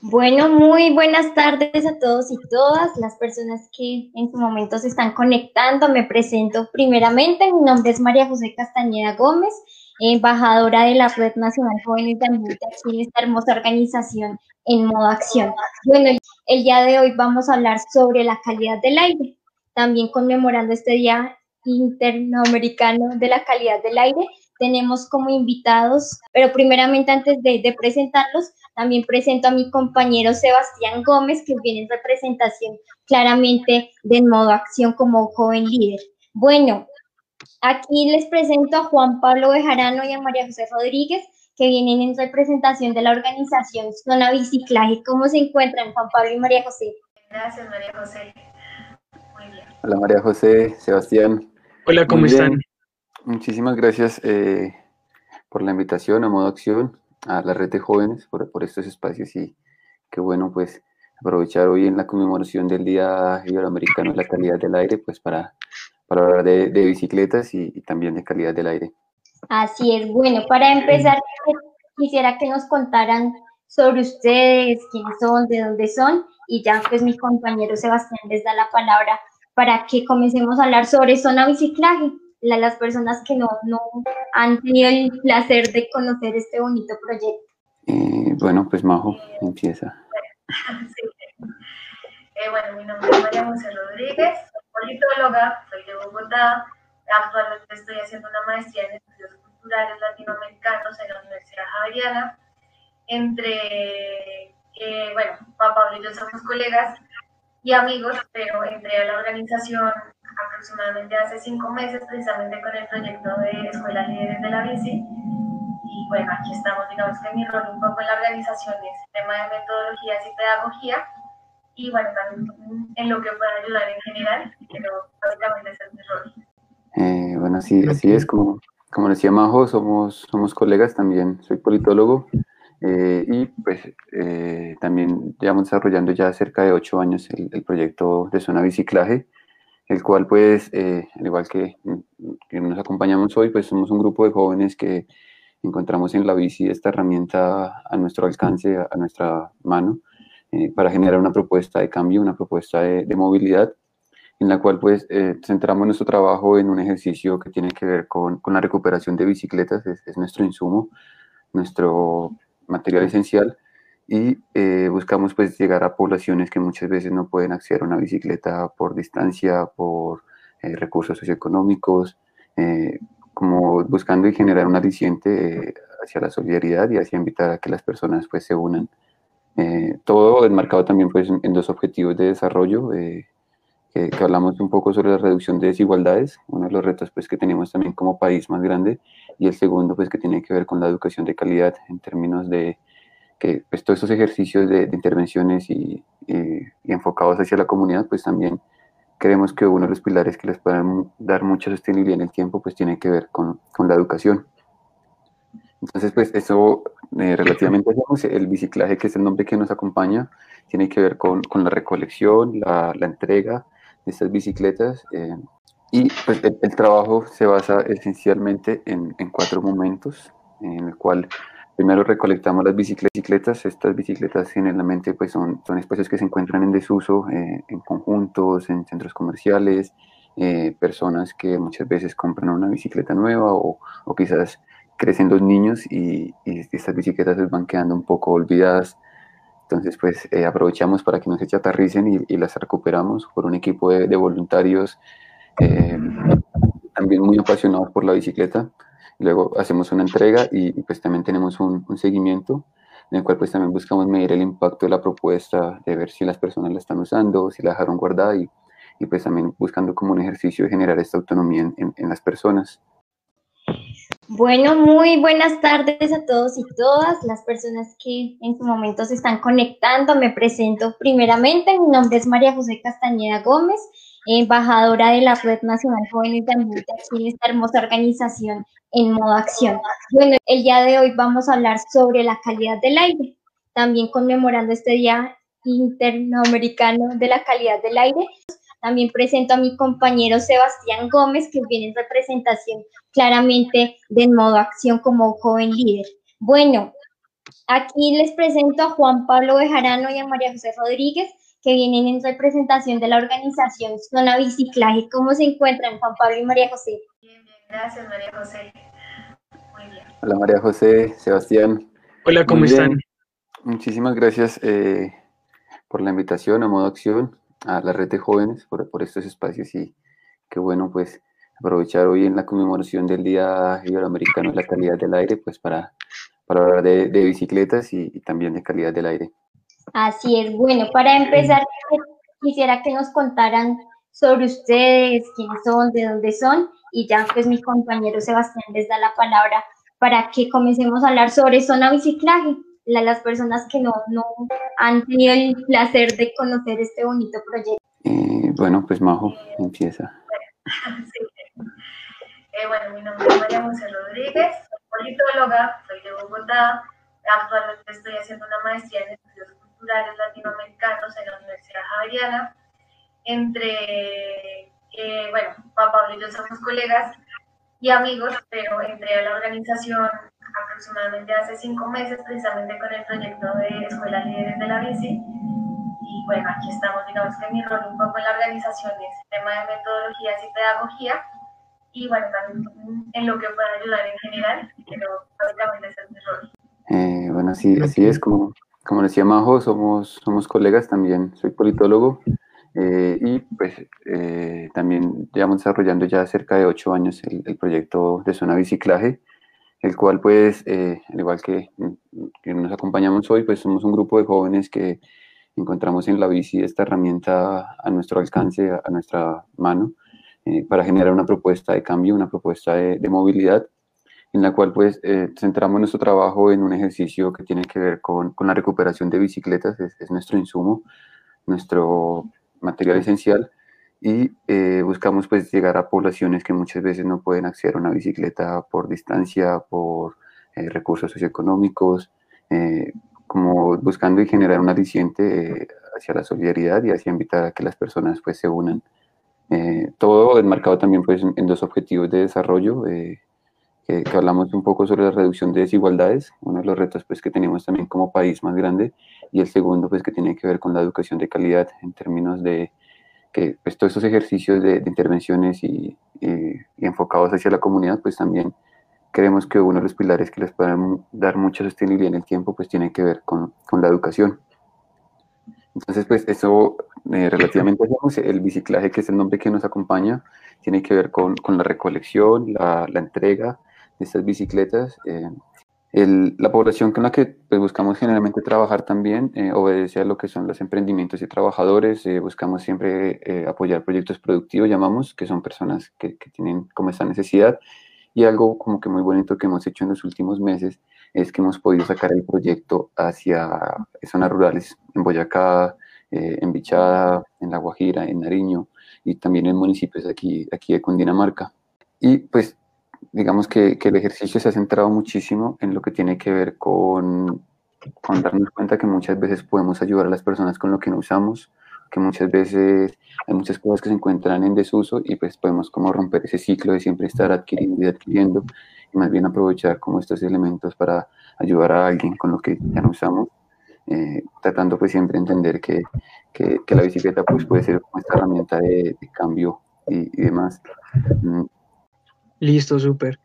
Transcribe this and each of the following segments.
Bueno, muy buenas tardes a todos y todas las personas que en su momento se están conectando. Me presento primeramente, mi nombre es María José Castañeda Gómez, embajadora de la Red Nacional Jóvenes de Ambiente aquí en esta hermosa organización en modo acción. Bueno, el día de hoy vamos a hablar sobre la calidad del aire, también conmemorando este Día Interamericano de la Calidad del Aire. Tenemos como invitados, pero primeramente antes de presentarlos, también presento a mi compañero Sebastián Gómez, que viene en representación claramente de modo acción como joven líder. Bueno, aquí les presento a Juan Pablo Bejarano y a María José Rodríguez, que vienen en representación de la organización Zona Biciclaje. ¿Cómo se encuentran Juan Pablo y María José? Gracias, María José. Muy bien. Hola, María José, Sebastián. Hola, ¿cómo están? Muchísimas gracias eh, por la invitación a Modo Acción a la red de jóvenes por, por estos espacios y qué bueno pues aprovechar hoy en la conmemoración del Día Iberoamericano de la Calidad del Aire pues para, para hablar de, de bicicletas y, y, también de calidad del aire. Así es, bueno, para empezar quisiera que nos contaran sobre ustedes, quiénes son, de dónde son y ya pues mi compañero Sebastián les da la palabra para que comencemos a hablar sobre zona biciclaje las personas que no, no han tenido el placer de conocer este bonito proyecto. Eh, bueno, pues Majo, empieza. Sí. Eh, bueno, mi nombre es María José Rodríguez, soy politóloga, soy de Bogotá, actualmente estoy haciendo una maestría en estudios culturales latinoamericanos en la Universidad Javeriana. Entre, eh, bueno, Juan Pablo y yo somos colegas y amigos, pero entré a la organización aproximadamente hace cinco meses, precisamente con el proyecto de Escuela Líderes de la Bici. Y bueno, aquí estamos, digamos que mi rol un poco en la organización es tema de metodologías y pedagogía. Y bueno, también en lo que pueda ayudar en general, pero básicamente ese es mi rol. Eh, bueno, sí, así es, como, como decía Majo, somos, somos colegas también, soy politólogo eh, y pues eh, también llevamos desarrollando ya cerca de ocho años el, el proyecto de zona biciclaje, el cual pues, eh, al igual que, que, nos acompañamos hoy, pues somos un grupo de jóvenes que encontramos en la bici esta herramienta a nuestro alcance, a, nuestra mano, eh, para generar una propuesta de cambio, una propuesta de, de movilidad, en la cual pues eh, centramos nuestro trabajo en un ejercicio que tiene que ver con, con la recuperación de bicicletas, es, es, nuestro insumo, nuestro material esencial, y eh, buscamos pues llegar a poblaciones que muchas veces no pueden acceder a una bicicleta por distancia, por eh, recursos socioeconómicos, eh, como buscando y generar un aliciente hacia la solidaridad y hacia invitar a que las personas pues se unan. todo enmarcado también pues en dos objetivos de desarrollo, que, que, hablamos un poco sobre la reducción de desigualdades, uno de los retos pues que tenemos también como país más grande, y el segundo pues que tiene que ver con la educación de calidad en términos de que pues, todos estos ejercicios de, de intervenciones y, y, y, enfocados hacia la comunidad, pues también creemos que uno de los pilares que les pueden dar mucha sostenibilidad en el tiempo, pues tiene que ver con, con la educación. Entonces, pues eso eh, relativamente el biciclaje, que es el nombre que nos acompaña, tiene que ver con, con la recolección, la, la, entrega estas bicicletas. Eh, y pues el, el, trabajo se basa esencialmente en, en cuatro momentos, en el cual Primero recolectamos las bicicletas. Estas bicicletas generalmente pues son, son espacios que se encuentran en desuso, eh, en conjuntos, en centros comerciales, eh, personas que muchas veces compran una bicicleta nueva o, o quizás crecen los niños y, y, estas bicicletas se van quedando un poco olvidadas. Entonces pues eh, aprovechamos para que no se chatarricen y, y, las recuperamos por un equipo de, de voluntarios eh, también muy apasionados por la bicicleta. Luego hacemos una entrega y, y pues también tenemos un, un, seguimiento en el cual pues también buscamos medir el impacto de la propuesta, de ver si las personas la están usando, si la dejaron guardada y, y pues también buscando como un ejercicio de generar esta autonomía en, en, en las personas. Bueno, muy buenas tardes a todos y todas las personas que en su momento se están conectando. Me presento primeramente, mi nombre es María José Castañeda Gómez, embajadora de la Red Nacional Jóvenes de Ambiente aquí en esta hermosa organización en modo acción. Bueno, el día de hoy vamos a hablar sobre la calidad del aire, también conmemorando este Día Interamericano de la Calidad del Aire. También presento a mi compañero Sebastián Gómez, que viene en representación claramente de modo acción como joven líder. Bueno, Aquí les presento a Juan Pablo Bejarano y a María José Rodríguez, que vienen en representación de la organización Zona Biciclaje. ¿Cómo se encuentran, Juan Pablo y María José? Bien, bien, gracias, María José. Muy bien. Hola, María José, Sebastián. Hola, ¿cómo están? Muchísimas gracias eh, por la invitación a Modo Acción, a la red de jóvenes, por, por estos espacios y qué bueno, pues, aprovechar hoy en la conmemoración del Día Iberoamericano la Calidad del Aire, pues, para, para hablar de, de bicicletas y, y también de calidad del aire. Así es. Bueno, para empezar, quisiera que nos contaran sobre ustedes, quiénes son, de dónde son, y ya pues mi compañero Sebastián les da la palabra para que comencemos a hablar sobre zona biciclaje, las personas que no, no han tenido el placer de conocer este bonito proyecto. Eh, bueno, pues Majo, empieza. Sí. Eh, bueno, mi nombre es María José Rodríguez, soy politóloga, soy de Bogotá, actualmente estoy haciendo una maestría en estudios culturales latinoamericanos en la Universidad Javeriana. Entre, eh, bueno, Juan Pablo y yo somos colegas y amigos, pero entré a la organización aproximadamente hace cinco meses, precisamente con el proyecto de Escuelas Líderes de la Bici. Y bueno, aquí estamos, digamos que mi rol un poco en la organización es tema de metodologías y pedagogía. Y bueno, también en lo que pueda ayudar en general, pero básicamente ese es mi rol. Eh, bueno, sí, así es como como decía Majo, somos, somos colegas también, soy politólogo eh, y pues eh, también llevamos desarrollando ya cerca de ocho años el, proyecto de zona biciclaje, el cual pues, eh, al igual que, que, nos acompañamos hoy, pues somos un grupo de jóvenes que encontramos en la bici esta herramienta a nuestro alcance, a, nuestra mano, para generar una propuesta de cambio, una propuesta de, de movilidad en la cual pues eh, centramos nuestro trabajo en un ejercicio que tiene que ver con, con la recuperación de bicicletas, es, nuestro insumo, nuestro material esencial, y eh, buscamos pues llegar a poblaciones que muchas veces no pueden acceder a una bicicleta por distancia, por eh, recursos socioeconómicos, como buscando y generar un aliciente hacia la solidaridad y hacia invitar a que las personas pues se unan. todo enmarcado también pues en dos objetivos de desarrollo, que, hablamos un poco sobre la reducción de desigualdades, uno de los retos pues, que tenemos también como país más grande, y el segundo pues, que tiene que ver con la educación de calidad en términos de que pues, todos estos ejercicios de, intervenciones y, enfocados hacia la comunidad, pues también creemos que uno de los pilares que les pueden dar mucha sostenibilidad en el tiempo, pues tiene que ver con, con la educación. Entonces, pues eso eh, relativamente el biciclaje, que es el nombre que nos acompaña, tiene que ver con, con la recolección, la, entrega, estas bicicletas. Eh, la población con la que pues, buscamos generalmente trabajar también eh, obedece a lo que son los emprendimientos y trabajadores. Eh, buscamos siempre apoyar proyectos productivos, llamamos, que son personas que, tienen como esa necesidad. Y algo como que muy bonito que hemos hecho en los últimos meses es que hemos podido sacar el proyecto hacia zonas rurales, en Boyacá, en Bichada, en La Guajira, en Nariño y también en municipios aquí, aquí de Cundinamarca. Y pues digamos que, que, el ejercicio se ha centrado muchísimo en lo que tiene que ver con, con, darnos cuenta que muchas veces podemos ayudar a las personas con lo que no usamos, que muchas veces hay muchas cosas que se encuentran en desuso y pues podemos como romper ese ciclo de siempre estar adquiriendo y adquiriendo y más bien aprovechar como estos elementos para ayudar a alguien con lo que ya no usamos, eh, tratando pues siempre entender que, que, que, la bicicleta pues puede ser como esta herramienta de, de cambio y, y demás. Listo, súper.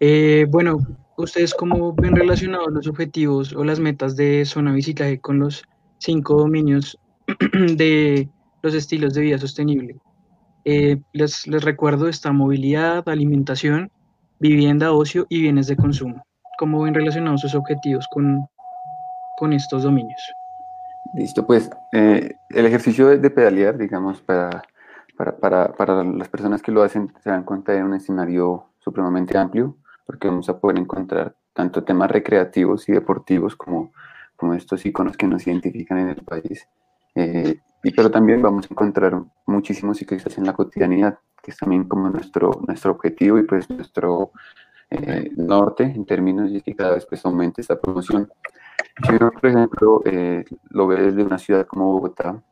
Eh, bueno, ¿ustedes cómo ven relacionados los objetivos o las metas de zona biciclaje con los cinco dominios de los estilos de vida sostenible? Eh, les, les, recuerdo esta movilidad, alimentación, vivienda, ocio y bienes de consumo. ¿Cómo ven relacionados sus objetivos con, con estos dominios? Listo, pues eh, el ejercicio de pedalear, digamos, para para, para, para, las personas que lo hacen se dan cuenta de un escenario supremamente amplio, porque vamos a poder encontrar tanto temas recreativos y deportivos como, como estos iconos que nos identifican en el país. Eh, y, pero también vamos a encontrar muchísimos ciclistas en la cotidianidad, que es también como nuestro, nuestro objetivo y pues nuestro eh, norte en términos de que cada vez pues aumente esta promoción. Uno, por ejemplo, eh, lo ve desde una ciudad como Bogotá,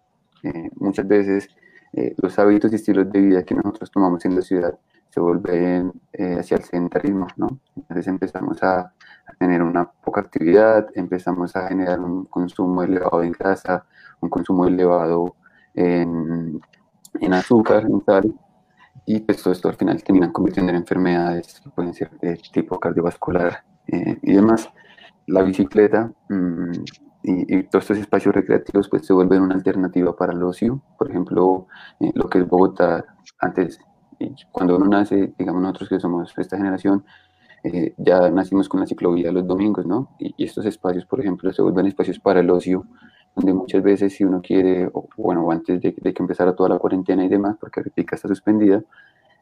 muchas veces eh, los hábitos y estilos de vida que nosotros tomamos en la ciudad se vuelven eh, hacia el sedentarismo, ¿no? Entonces empezamos a, a tener una poca actividad, empezamos a generar un consumo elevado en grasa, un consumo elevado en, en azúcar, en sal, y pues todo esto al final terminan convirtiendo en enfermedades que pueden ser de tipo cardiovascular eh, y demás. La bicicleta mm, y, todos estos espacios recreativos pues se vuelven una alternativa para el ocio. Por ejemplo, eh, lo que es Bogotá, antes, cuando uno nace, digamos nosotros que somos esta generación, eh, ya nacimos con la ciclovía los domingos, ¿no? Y, estos espacios, por ejemplo, se vuelven espacios para el ocio, donde muchas veces si uno quiere, o, bueno, antes de, que empezara toda la cuarentena y demás, porque ahorita está suspendida,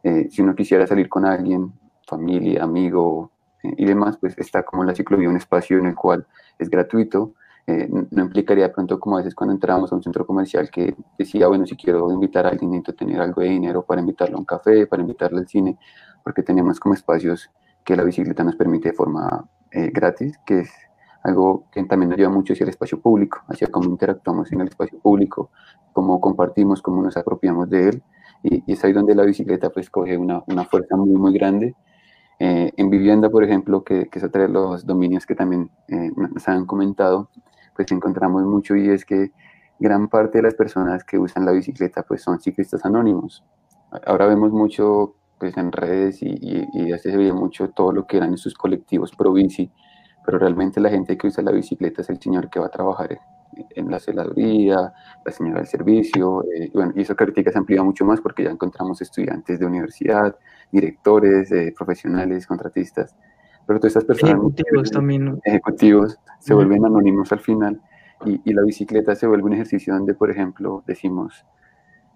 eh, si uno quisiera salir con alguien, familia, amigo y demás, pues está como la ciclovía un espacio en el cual es gratuito, eh, no implicaría de pronto como a veces cuando entrábamos a un centro comercial que decía, bueno, si quiero invitar a alguien necesito tener algo de dinero para invitarlo a un café, para invitarlo al cine, porque tenemos como espacios que la bicicleta nos permite de forma eh, gratis, que es algo que también nos lleva mucho hacia el espacio público, hacia cómo interactuamos en el espacio público, cómo compartimos, cómo nos apropiamos de él, y, es ahí donde la bicicleta pues coge una, una fuerza muy, muy grande. Eh, en vivienda, por ejemplo, que, que es otro de los dominios que también nos han comentado, pues encontramos mucho y es que gran parte de las personas que usan la bicicleta pues son ciclistas anónimos. Ahora vemos mucho pues en redes y, y, y ve mucho todo lo que eran esos colectivos pro bici, pero realmente la gente que usa la bicicleta es el señor que va a trabajar en, la celaduría, la señora del servicio, eh, bueno, y eso ahorita se amplía mucho más porque ya encontramos estudiantes de universidad, directores, eh, profesionales, contratistas, pero todas estas personas... Ejecutivos también. Ejecutivos se vuelven anónimos al final y, y, la bicicleta se vuelve un ejercicio donde, por ejemplo, decimos,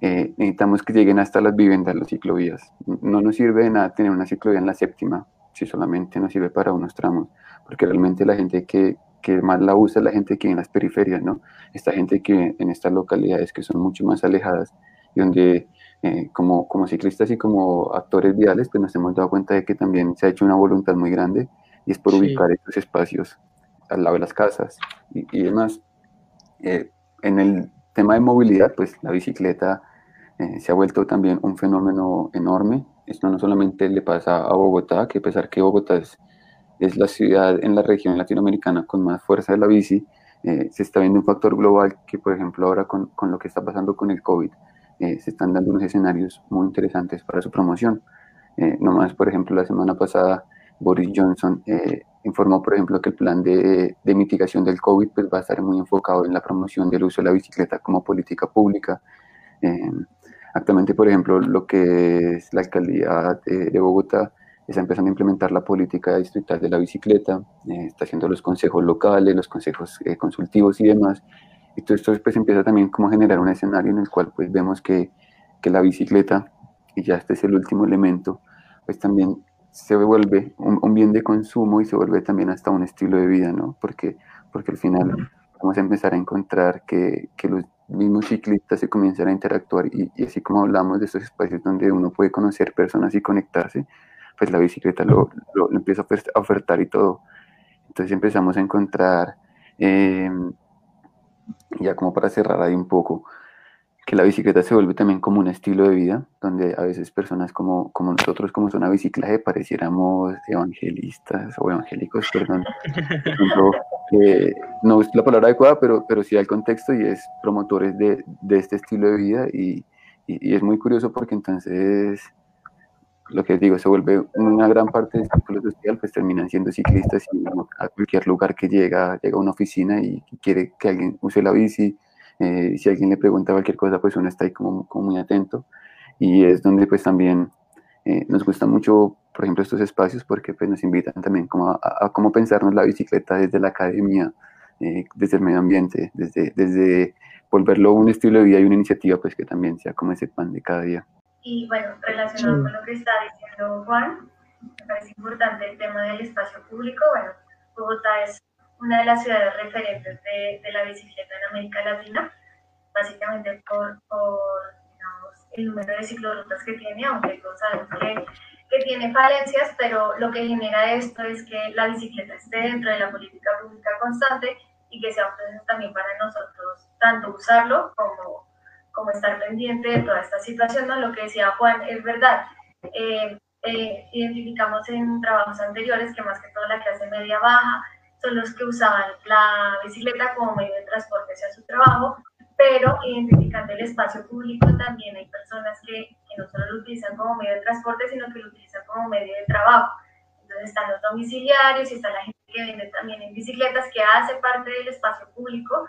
eh, necesitamos que lleguen hasta las viviendas, las ciclovías. No nos sirve de nada tener una ciclovía en la séptima, si solamente nos sirve para unos tramos, porque realmente la gente que, que más la usa es la gente que vive en las periferias, ¿no? Esta gente que en estas localidades que son mucho más alejadas y donde eh, como, como ciclistas y como actores viales, pues nos hemos dado cuenta de que también se ha hecho una voluntad muy grande y es por ubicar estos espacios al lado de las casas y, demás. Eh, en el tema de movilidad, pues la bicicleta eh, se ha vuelto también un fenómeno enorme. Esto no solamente le pasa a Bogotá, que a pesar que Bogotá es, es la ciudad en la región latinoamericana con más fuerza de la bici, se está viendo un factor global que, por ejemplo, ahora con, con lo que está pasando con el COVID, eh, se están dando unos escenarios muy interesantes para su promoción. Eh, nomás, por ejemplo, la semana pasada Boris Johnson eh, informó, por ejemplo, que el plan de, de, mitigación del COVID pues, va a estar muy enfocado en la promoción del uso de la bicicleta como política pública. actualmente, por ejemplo, lo que es la alcaldía de, Bogotá está empezando a implementar la política distrital de la bicicleta, está haciendo los consejos locales, los consejos consultivos y demás, y todo esto pues empieza también como a generar un escenario en el cual pues vemos que, que la bicicleta, y ya este es el último elemento, pues también se vuelve un, bien de consumo y se vuelve también hasta un estilo de vida, ¿no? Porque, porque al final vamos a empezar a encontrar que, que los mismos ciclistas se comienzan a interactuar y, y, así como hablamos de estos espacios donde uno puede conocer personas y conectarse, pues la bicicleta lo, lo, empieza a ofertar y todo. Entonces empezamos a encontrar eh, ya como para cerrar ahí un poco, que la bicicleta se vuelve también como un estilo de vida, donde a veces personas como, como nosotros, como zona biciclaje, pareciéramos evangelistas o evangélicos, perdón. eh, no es la palabra adecuada, pero, pero sí da el contexto y es promotores de, de este estilo de vida y, y, es muy curioso porque entonces lo que digo, se vuelve una gran parte del círculo social, pues terminan siendo ciclistas y a cualquier lugar que llega, llega a una oficina y quiere que alguien use la bici, eh, si alguien le pregunta cualquier cosa, pues uno está ahí como, como muy atento y es donde pues también eh, nos gusta mucho, por ejemplo, estos espacios porque pues nos invitan también como a, a, cómo pensarnos la bicicleta desde la academia, eh, desde el medio ambiente, desde, desde volverlo un estilo de vida y una iniciativa pues que también sea como ese pan de cada día. Y bueno, relacionado con lo que está diciendo Juan, me parece importante el tema del espacio público. Bueno, Bogotá es una de las ciudades referentes de, de la bicicleta en América Latina, básicamente por, por digamos, el número de ciclorrutas que tiene, aunque todos sabemos que, que tiene falencias, pero lo que genera esto es que la bicicleta esté dentro de la política pública constante y que sea un proceso también para nosotros, tanto usarlo como como estar pendiente de toda esta situación, ¿no? Lo que decía Juan es verdad. Eh, eh, identificamos en trabajos anteriores que más que todo la clase media baja son los que usaban la bicicleta como medio de transporte hacia su trabajo, pero identificando el espacio público también hay personas que, que no solo lo utilizan como medio de transporte, sino que lo utilizan como medio de trabajo. Entonces están los domiciliarios y está la gente que vende también en bicicletas, que hace parte del espacio público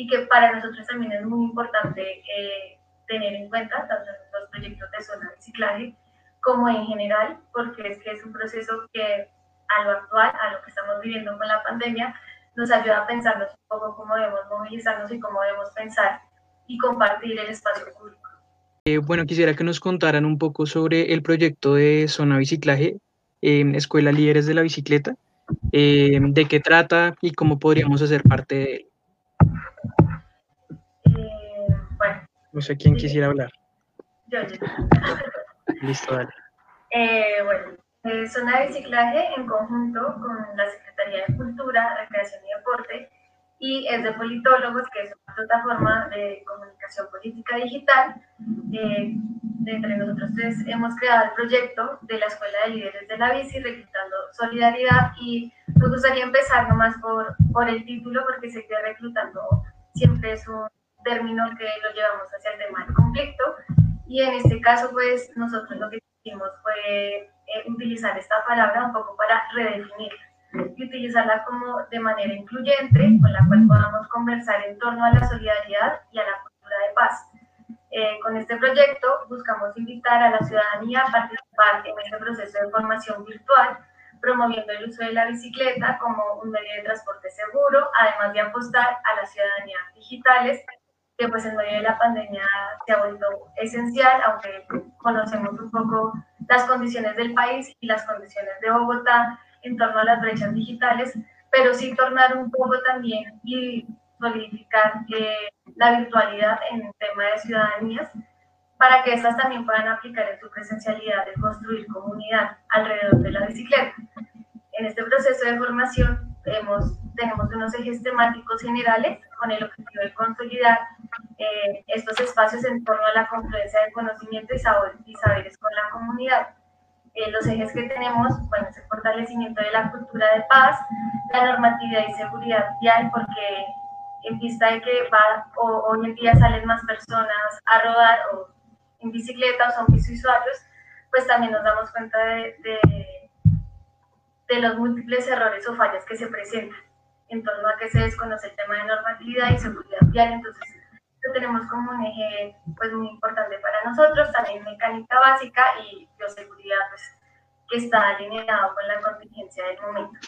y que para nosotros también es muy importante eh, tener en cuenta, tanto en los proyectos de zona de reciclaje como en general, porque es que es un proceso que a lo actual, a lo que estamos viviendo con la pandemia, nos ayuda a pensarnos un poco cómo debemos movilizarnos y cómo debemos pensar y compartir el espacio público. Eh, bueno, quisiera que nos contaran un poco sobre el proyecto de Zona Biciclaje, en Escuela Líderes de la Bicicleta, eh, de qué trata y cómo podríamos hacer parte de él. No sé quién quisiera hablar. Yo, yo. Listo, dale. Eh, bueno, eh, Zona de Biciclaje en conjunto con la Secretaría de Cultura, Recreación y Deporte y es de Politólogos, que es una plataforma de comunicación política digital. Eh, entre nosotros tres hemos creado el proyecto de la Escuela de Líderes de la Bici, reclutando solidaridad y me gustaría empezar nomás por, por el título, porque sé que reclutando siempre es un término que lo llevamos hacia el tema del conflicto y en este caso pues nosotros lo que hicimos fue eh, utilizar esta palabra un poco para redefinirla y utilizarla como de manera incluyente, con la cual podamos conversar en torno a la solidaridad y a la cultura de paz. Eh, con este proyecto buscamos invitar a la ciudadanía a participar en este proceso de formación virtual, promoviendo el uso de la bicicleta como un medio de transporte seguro, además de apostar a las ciudadanías digitales, que pues en medio de la pandemia se ha vuelto esencial, aunque conocemos un poco las condiciones del país y las condiciones de Bogotá, en torno a las brechas digitales, pero sí tornar un poco también y solidificar eh, la virtualidad en el tema de ciudadanías para que estas también puedan aplicar en su presencialidad de construir comunidad alrededor de la bicicleta. En este proceso de formación hemos, tenemos unos ejes temáticos generales con el objetivo de consolidar eh, estos espacios en torno a la confluencia de conocimiento y, y saberes con la comunidad. Eh, los ejes que tenemos, bueno, es el fortalecimiento de la cultura de paz, la normatividad y seguridad vial, porque en vista de que va, o, hoy en día salen más personas a rodar o en bicicleta o son biciusuarios, pues también nos damos cuenta de, de, de los múltiples errores o fallas que se presentan en torno a que se desconoce el tema de normatividad y seguridad vial. Entonces, lo tenemos como un eje pues, muy importante para nosotros, también mecánica básica y bioseguridad, pues, que está alineado con la contingencia del momento.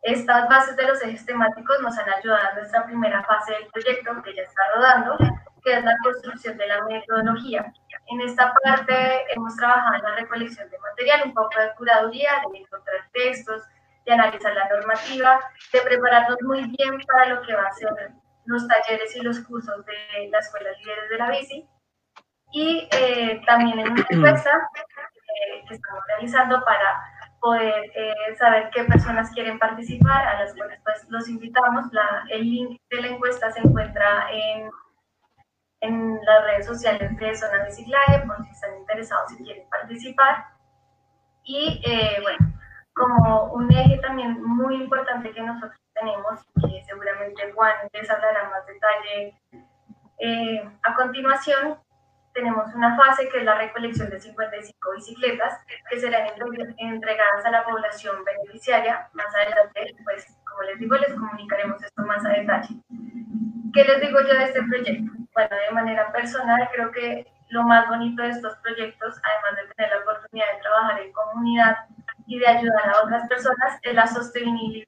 Estas bases de los ejes temáticos nos han ayudado en nuestra primera fase del proyecto, que ya está rodando, que es la construcción de la metodología. En esta parte hemos trabajado en la recolección de material, un poco de curaduría, de encontrar textos, de analizar la normativa, de prepararnos muy bien para lo que va a ser los talleres y los cursos de la Escuela Líderes de la Bici. Y eh, también en una encuesta eh, que estamos realizando para poder eh, saber qué personas quieren participar, a las cuales pues los invitamos. La, el link de la encuesta se encuentra en, en las redes sociales de Zona Biciclaje, por si están interesados y quieren participar. Y bueno, como un eje también muy importante que nosotros tenemos, que seguramente Juan les hablará más detalle. Eh, a continuación, tenemos una fase que es la recolección de 55 bicicletas que serán entregadas a la población beneficiaria. Más adelante, pues, como les digo, les comunicaremos esto más a detalle. ¿Qué les digo yo de este proyecto? Bueno, de manera personal, creo que lo más bonito de estos proyectos, además de tener la oportunidad de trabajar en comunidad y de ayudar a otras personas, es la sostenibilidad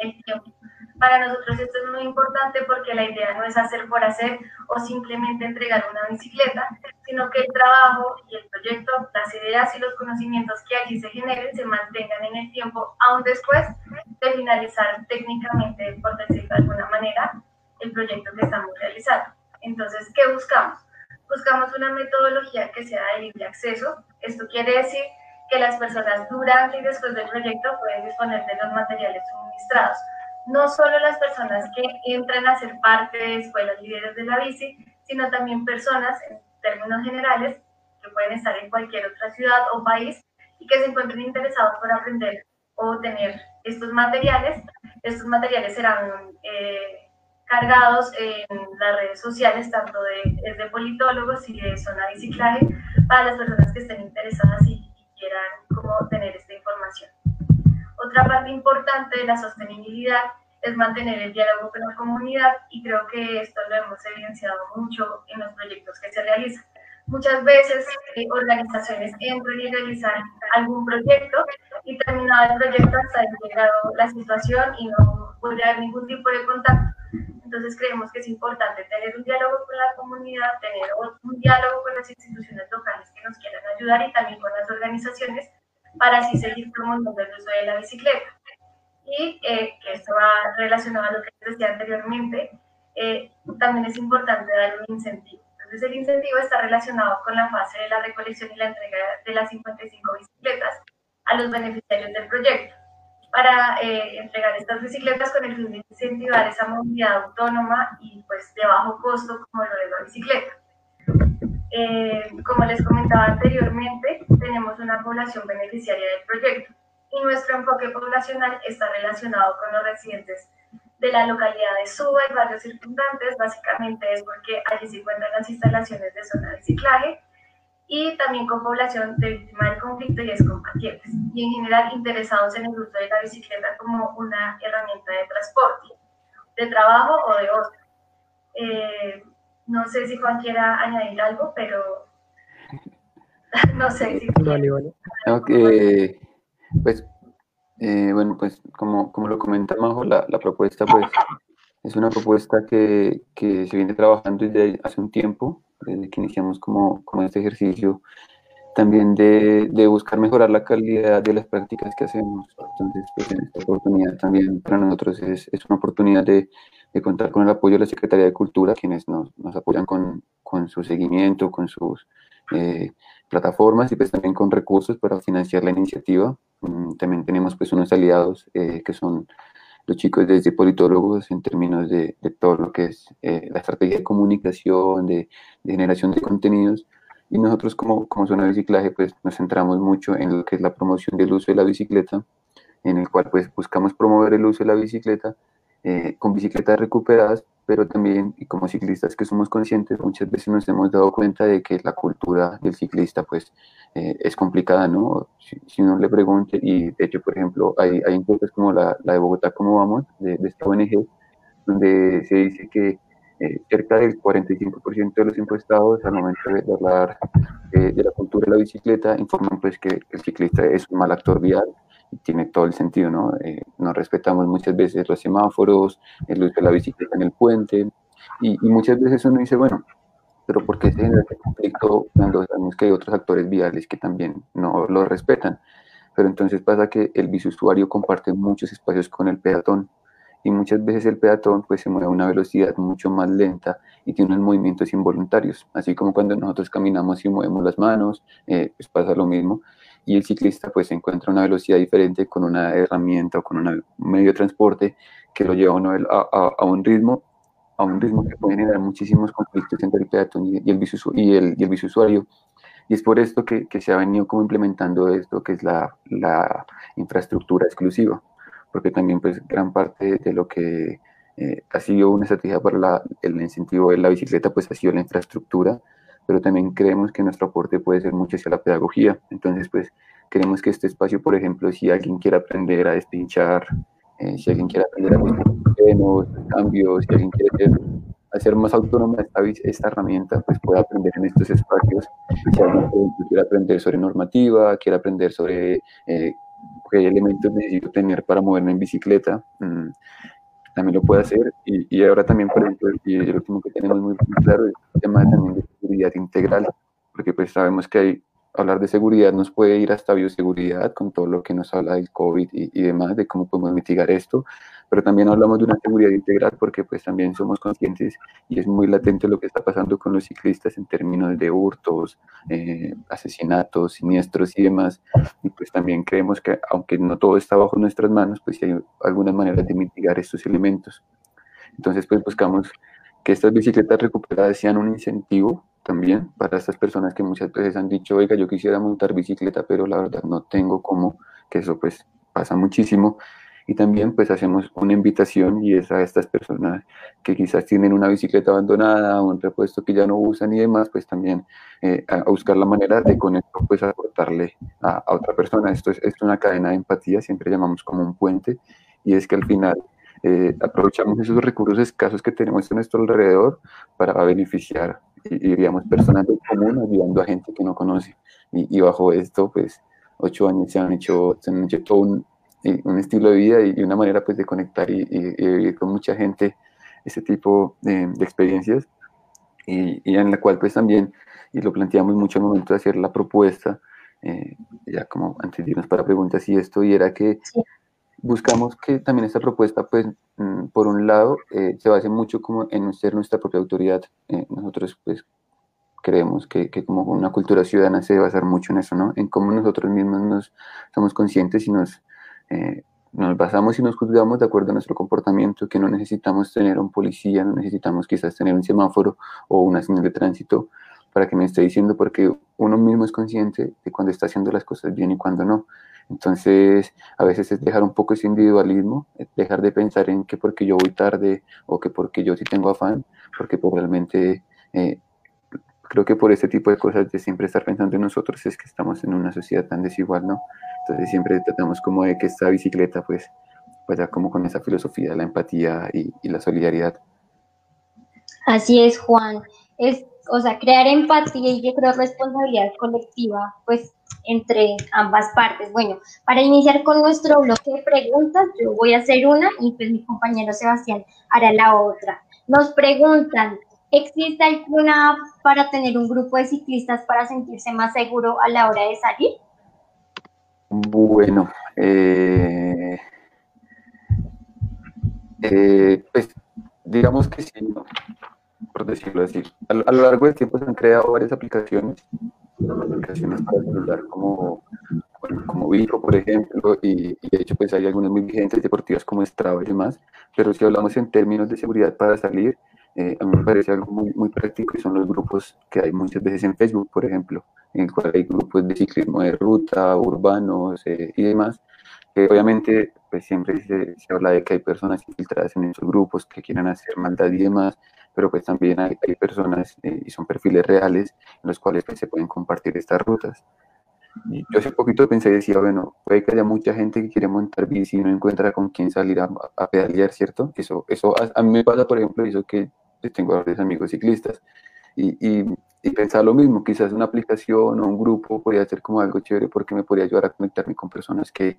en el tiempo. Para nosotros esto es muy importante porque la idea no es hacer por hacer o simplemente entregar una bicicleta, sino que el trabajo y el proyecto, las ideas y los conocimientos que allí se generen se mantengan en el tiempo, aún después de finalizar técnicamente, por decirlo de alguna manera, el proyecto que estamos realizando. Entonces, ¿qué buscamos? Buscamos una metodología que sea de libre acceso. Esto quiere decir que las personas durante y después del proyecto pueden disponer de los materiales suministrados. No solo las personas que entran a ser parte de escuelas líderes de la bici, sino también personas, en términos generales, que pueden estar en cualquier otra ciudad o país y que se encuentren interesados por aprender o tener estos materiales. Estos materiales serán eh, cargados en las redes sociales, tanto de, de politólogos y de zona de biciclaje, para las personas que estén interesadas y, quieran como tener esta información. Otra parte importante de la sostenibilidad es mantener el diálogo con la comunidad y creo que esto lo hemos evidenciado mucho en los proyectos que se realizan. Muchas veces eh, organizaciones entran y realizan algún proyecto y terminado el proyecto hasta llegado la situación y no puede haber ningún tipo de contacto. Entonces creemos que es importante tener un diálogo con la comunidad, tener un diálogo con las instituciones locales que nos quieran ayudar y también con las organizaciones para así seguir promoviendo el uso de la bicicleta. Y eh, que esto va relacionado a lo que decía anteriormente, eh, también es importante dar un incentivo. Entonces el incentivo está relacionado con la fase de la recolección y la entrega de las 55 bicicletas a los beneficiarios del proyecto para eh, entregar estas bicicletas con el fin de incentivar esa movilidad autónoma y pues de bajo costo como lo de la bicicleta. Eh, como les comentaba anteriormente, tenemos una población beneficiaria del proyecto y nuestro enfoque poblacional está relacionado con los residentes de la localidad de Suba y barrios circundantes, básicamente es porque allí se encuentran las instalaciones de zona de reciclaje, y también con población de víctima del conflicto y excombatientes, y en general interesados en el uso de la bicicleta como una herramienta de transporte, de trabajo o de ocio. Eh, no sé si Juan quiera añadir algo, pero no sé si... Vale, vale. Okay. Pues, eh, bueno, pues como, como lo comenta Majo, la, la propuesta pues es una propuesta que, que se viene trabajando desde hace un tiempo desde que iniciamos como, como este ejercicio, también de, de, buscar mejorar la calidad de las prácticas que hacemos. Entonces, pues en esta oportunidad también para nosotros es, es una oportunidad de, de, contar con el apoyo de la Secretaría de Cultura, quienes nos, nos apoyan con, con, su seguimiento, con sus eh, plataformas y pues también con recursos para financiar la iniciativa. Mm, también tenemos pues unos aliados eh, que son los chicos desde politólogos en términos de, de todo lo que es eh, la estrategia de comunicación, de, generación de contenidos. Y nosotros como, como zona de biciclaje pues nos centramos mucho en lo que es la promoción del uso de la bicicleta, en el cual pues buscamos promover el uso de la bicicleta eh, con bicicletas recuperadas, pero también, y como ciclistas que somos conscientes, muchas veces nos hemos dado cuenta de que la cultura del ciclista pues eh, es complicada, ¿no? Si, uno le pregunte, y de hecho, por ejemplo, hay, hay encuestas como la, la de Bogotá, ¿cómo vamos?, de, esta ONG, donde se dice que eh, cerca del 45% de los encuestados al momento de hablar de la cultura de la bicicleta informan pues que el ciclista es un mal actor vial, tiene todo el sentido, ¿no? Eh, respetamos muchas veces los semáforos, el uso de la bicicleta en el puente, y, muchas veces uno dice, bueno, pero ¿por qué se genera este conflicto cuando sabemos que hay otros actores viales que también no lo respetan? Pero entonces pasa que el bisusuario comparte muchos espacios con el peatón, y muchas veces el peatón pues se mueve a una velocidad mucho más lenta y tiene unos movimientos involuntarios, así como cuando nosotros caminamos y movemos las manos, eh, pues pasa lo mismo, y el ciclista pues encuentra una velocidad diferente con una herramienta o con un medio de transporte que lo lleva a, a, un ritmo a un ritmo que puede generar muchísimos conflictos entre el peatón y, el, y, el, y el bisusuario. Y es por esto que, que, se ha venido como implementando esto, que es la, la infraestructura exclusiva, porque también pues gran parte de lo que eh, ha sido una estrategia para la, el incentivo de la bicicleta pues ha sido la infraestructura, pero también creemos que nuestro aporte puede ser mucho hacia la pedagogía. Entonces, pues queremos que este espacio, por ejemplo, si alguien quiere aprender a despinchar, eh, si alguien quiere aprender a hacer cambios, si alguien quiere hacer más autónoma esta, esta herramienta, pues pueda aprender en estos espacios. Si alguien quiere aprender sobre normativa, quiere aprender sobre eh, qué elementos necesito tener para moverme en bicicleta, mm, también lo puede hacer. Y, y, ahora también, por ejemplo, y el último que tenemos muy claro es el tema también de seguridad integral, porque pues sabemos que hay, hablar de seguridad nos puede ir hasta bioseguridad con todo lo que nos habla del COVID y, y demás, de cómo podemos mitigar esto, pero también hablamos de una seguridad integral porque pues también somos conscientes y es muy latente lo que está pasando con los ciclistas en términos de hurtos, eh, asesinatos, siniestros y demás, y pues también creemos que aunque no todo está bajo nuestras manos, pues hay algunas maneras de mitigar estos elementos. Entonces pues buscamos que estas bicicletas recuperadas sean un incentivo también para estas personas que muchas veces han dicho, oiga, yo quisiera montar bicicleta, pero la verdad no tengo cómo, que eso pues pasa muchísimo. Y también pues hacemos una invitación y es a estas personas que quizás tienen una bicicleta abandonada, un repuesto que ya no usan y demás, pues también eh, a, buscar la manera de con esto pues aportarle a, otra persona. Esto es, es, una cadena de empatía, siempre llamamos como un puente y es que al final eh, aprovechamos esos recursos escasos que tenemos a nuestro alrededor para beneficiar y, digamos personas del común ayudando a gente que no conoce. Y, y bajo esto pues ocho años se han hecho, se han hecho todo un, un estilo de vida y, una manera pues de conectar y, vivir con mucha gente ese tipo de, experiencias y, en la cual pues también, y lo planteamos mucho al momento de hacer la propuesta, eh, ya como antes de irnos para preguntas y esto, y era que buscamos que también esta propuesta pues mm, por un lado eh, se base mucho como en ser nuestra propia autoridad, eh, nosotros pues creemos que, que, como una cultura ciudadana se debe basar mucho en eso, ¿no? En cómo nosotros mismos nos somos conscientes y nos eh, nos basamos y nos juzgamos de acuerdo a nuestro comportamiento, que no necesitamos tener un policía, no necesitamos quizás tener un semáforo o una señal de tránsito para que me esté diciendo, porque uno mismo es consciente de cuando está haciendo las cosas bien y cuando no. Entonces, a veces es dejar un poco ese individualismo, dejar de pensar en que porque yo voy tarde o que porque yo sí tengo afán, porque pues realmente eh, creo que por ese tipo de cosas de siempre estar pensando en nosotros es que estamos en una sociedad tan desigual, ¿no? Entonces siempre tratamos como de que esta bicicleta pues vaya como con esa filosofía de la empatía y, la solidaridad. Así es, Juan. Es, o sea, crear empatía y yo creo responsabilidad colectiva, pues entre ambas partes. Bueno, para iniciar con nuestro bloque de preguntas, yo voy a hacer una y pues mi compañero Sebastián hará la otra. Nos preguntan, ¿existe alguna para tener un grupo de ciclistas para sentirse más seguro a la hora de salir? Bueno, eh, eh, pues digamos que sí, por decirlo así. A, lo largo del tiempo se han creado varias aplicaciones, aplicaciones para celular como, como Vico, por ejemplo, y, de hecho pues hay algunas muy vigentes deportivas como Strava y demás, pero si hablamos en términos de seguridad para salir, eh, a mí me parece algo muy, muy práctico y son los grupos que hay muchas veces en Facebook, por ejemplo en el cual hay grupos de ciclismo de ruta, urbanos eh, y demás, que obviamente pues siempre se, se, habla de que hay personas infiltradas en esos grupos que quieren hacer maldad y demás, pero pues también hay, hay personas eh, y son perfiles reales en los cuales pues, se pueden compartir estas rutas. Y yo hace poquito pensé y decía, bueno, puede que haya mucha gente que quiere montar bici y no encuentra con quién salir a, a pedalear, ¿cierto? Eso, eso a, a, mí me pasa, por ejemplo, eso que tengo varios amigos ciclistas y, y y pensar lo mismo, quizás una aplicación o un grupo podría ser como algo chévere porque me podría ayudar a conectarme con personas que,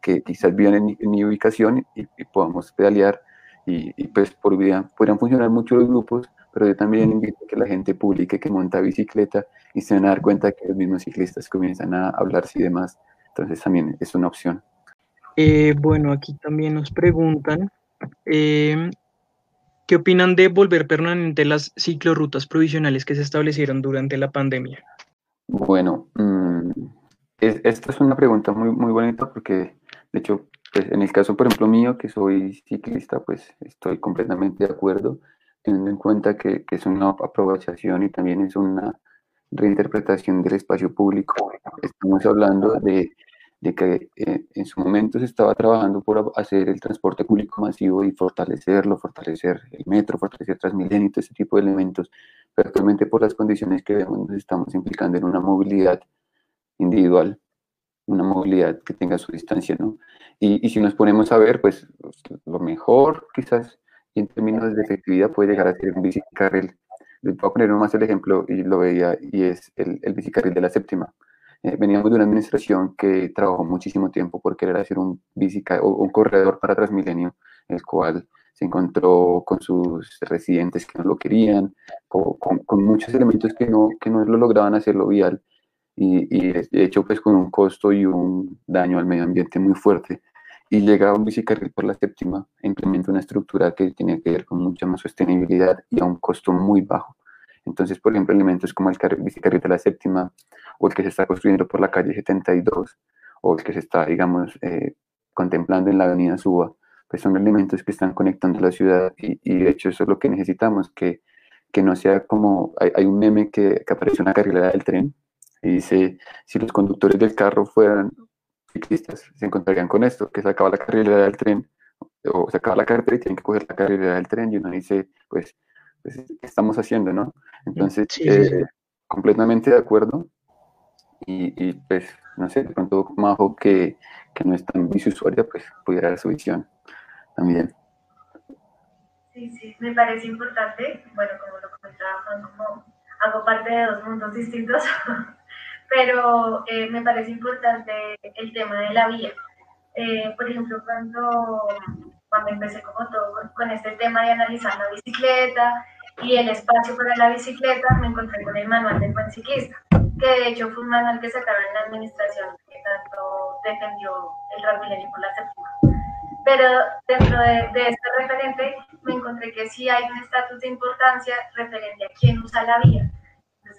que quizás vivan en mi, ubicación y, podamos pedalear y, y pues por vida podrían funcionar mucho los grupos, pero yo también invito a que la gente publique que monta bicicleta y se van a dar cuenta que los mismos ciclistas comienzan a hablarse y demás, entonces también es una opción. Eh, bueno, aquí también nos preguntan, eh, ¿Qué opinan de volver permanente las ciclorrutas provisionales que se establecieron durante la pandemia? Bueno, mm, esta es una pregunta muy, muy bonita porque, de hecho, pues, en el caso, por ejemplo, mío, que soy ciclista, pues estoy completamente de acuerdo, teniendo en cuenta que, que es una aprobación y también es una reinterpretación del espacio público. Estamos hablando de de que eh, en su momento se estaba trabajando por hacer el transporte público masivo y fortalecerlo, fortalecer el metro, fortalecer Transmilenio y todo ese tipo de elementos, pero actualmente por las condiciones que vemos nos estamos implicando en una movilidad individual, una movilidad que tenga su distancia, ¿no? Y, y si nos ponemos a ver, pues lo mejor quizás en términos de efectividad puede llegar a ser un bicicarril. Les voy a poner más el ejemplo y lo veía y es el, el bicicarril de la séptima eh, veníamos de una administración que trabajó muchísimo tiempo por querer hacer un, o un corredor para Transmilenio, el cual se encontró con sus residentes que no lo querían, con, con, muchos elementos que no, que no lo lograban hacerlo vial y, y, de hecho pues con un costo y un daño al medio ambiente muy fuerte. Y llega un bicicarril por la séptima e implementa una estructura que tiene que ver con mucha más sostenibilidad y a un costo muy bajo. Entonces, por ejemplo, elementos como el bicicarril de la séptima o el que se está construyendo por la calle 72 o el que se está, digamos, eh, contemplando en la avenida Suba, pues son elementos que están conectando la ciudad y, y de hecho eso es lo que necesitamos, que, que no sea como, hay, hay un meme que, que apareció en la carrilera del tren y dice, si los conductores del carro fueran ciclistas, se encontrarían con esto, que se acaba la carrilera del tren o se acaba la carretera y tienen que coger la carrilera del tren y uno dice, pues, pues ¿qué estamos haciendo, no? Entonces, Sí, sí, sí. eh, completamente de acuerdo y, y, pues, no sé, de pronto Majo, que, que no es tan biciusuaria, pues pudiera dar su visión también. Sí, sí, me parece importante, bueno, como lo comentaba Juan, como hago parte de dos mundos distintos, pero eh, me parece importante el tema de la vía. Eh, por ejemplo, cuando, cuando empecé como todo con, con, este tema de analizar la bicicleta y el espacio para la bicicleta, me encontré con el manual del buen ciclista, que de hecho fue un manual que sacaron en la administración que tanto defendió el Rampileni por la séptima. Pero dentro de, de, este referente me encontré que sí hay un estatus de importancia referente a quién usa la vía.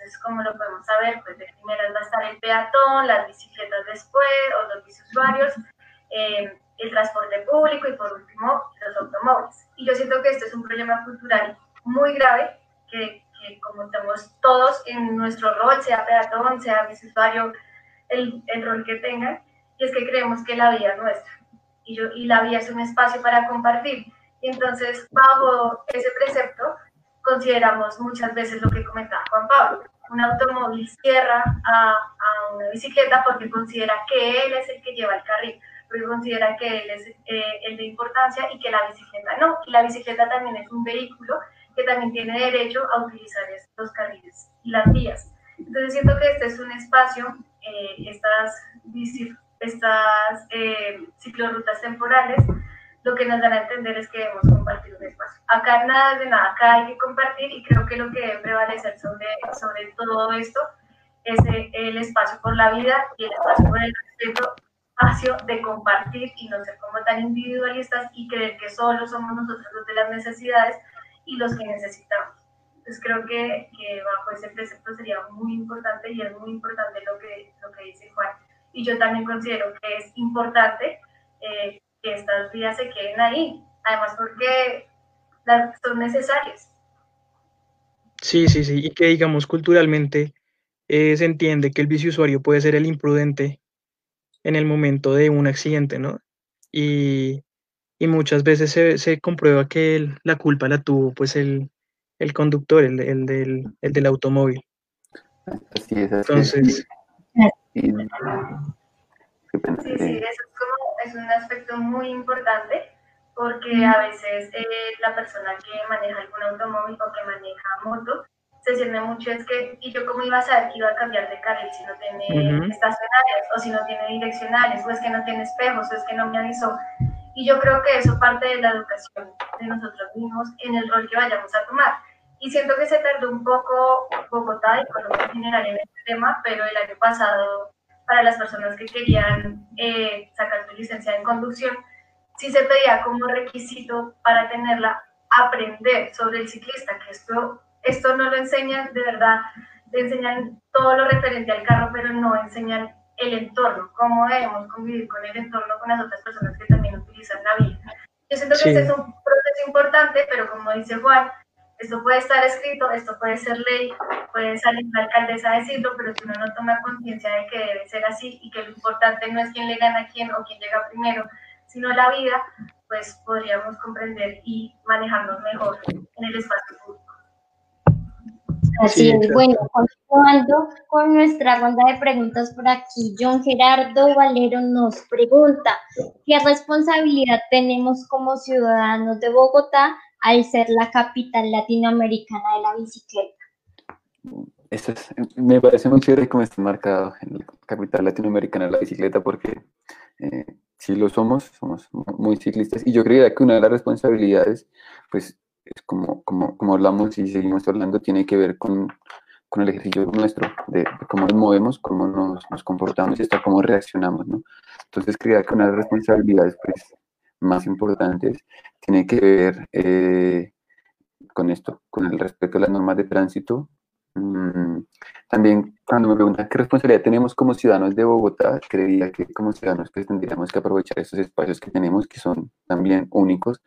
Entonces, como lo podemos saber, pues de primeras va a estar el peatón, las bicicletas después, o los biciusuarios, eh, el transporte público y por último los automóviles. Y yo siento que este es un problema cultural muy grave que, que como estamos todos en nuestro rol, sea peatón, sea biciusuario, el, el rol que tengan, y es que creemos que la vía es nuestra y, yo, y la vía es un espacio para compartir. Y entonces, bajo ese precepto, consideramos muchas veces lo que comentaba Juan Pablo. Un automóvil cierra a, a una bicicleta porque considera que él es el que lleva el carril, porque considera que él es eh, el de importancia y que la bicicleta no. Y la bicicleta también es un vehículo que también tiene derecho a utilizar estos carriles y las vías. Entonces siento que este es un espacio, eh, estas, estas eh, ciclorrutas temporales, lo que nos dan a entender es que debemos compartir un espacio. Acá nada de nada, acá hay que compartir y creo que lo que debe prevalecer sobre, sobre todo esto es el espacio por la vida y el espacio por el respeto, espacio de compartir y no ser como tan individualistas y creer que solo somos nosotros los de las necesidades y los que necesitamos. Entonces creo que, que bajo ese precepto sería muy importante y es muy importante lo que, lo que dice Juan. Y yo también considero que es importante eh, que estas vías se queden ahí, además porque las, son necesarias. Sí, sí, sí, y que digamos culturalmente eh, se entiende que el biciusuario puede ser el imprudente en el momento de un accidente, ¿no? Y, y muchas veces se, se comprueba que el, la culpa la tuvo pues el, el conductor, el, el, del, el del automóvil. Así es, así Entonces... Sí, sí, eso es, como, es un aspecto muy importante porque a veces eh, la persona que maneja algún automóvil o que maneja moto se siente mucho es que, ¿y yo cómo iba a saber que iba a cambiar de carril si no tiene uh -huh. estacionarios o si no tiene direccionales o es que no tiene espejos o es que no me avisó? Y yo creo que eso parte de la educación de nosotros mismos en el rol que vayamos a tomar. Y siento que se tardó un poco Bogotá y Colombia en general en este tema, pero el año pasado para las personas que querían eh, sacar su licencia de conducción, sí se pedía como requisito para tenerla aprender sobre el ciclista, que esto, esto no lo enseñan de verdad, te enseñan todo lo referente al carro, pero no enseñan el entorno, cómo debemos convivir con el entorno, con las otras personas que también utilizan la vía. Yo siento que sí. este es un proceso importante, pero como dice Juan, esto puede estar escrito, esto puede ser ley, puede salir la alcaldesa a decirlo, pero si uno no toma conciencia de que debe ser así y que lo importante no es quién le gana a quién o quién llega primero, sino la vida, pues podríamos comprender y manejarnos mejor en el espacio público. Así sí, es, bueno, continuando con nuestra ronda de preguntas por aquí, John Gerardo Valero nos pregunta, ¿qué responsabilidad tenemos como ciudadanos de Bogotá al ser la capital latinoamericana de la bicicleta. Eso es, me parece muy chévere cómo está marcado en la capital latinoamericana de la bicicleta porque eh, sí lo somos, somos muy ciclistas y yo creía que una de las responsabilidades, pues es como, como, como hablamos y seguimos hablando, tiene que ver con, con el ejercicio nuestro, de, de, cómo nos movemos, cómo nos, nos comportamos y hasta cómo reaccionamos, ¿no? Entonces creía que una de las responsabilidades, pues, más importantes tiene que ver eh, con esto, con el respeto a las normas de tránsito, Mm, también cuando me preguntan qué responsabilidad tenemos como ciudadanos de Bogotá, creía que como ciudadanos pues tendríamos que aprovechar estos espacios que tenemos, que son también únicos.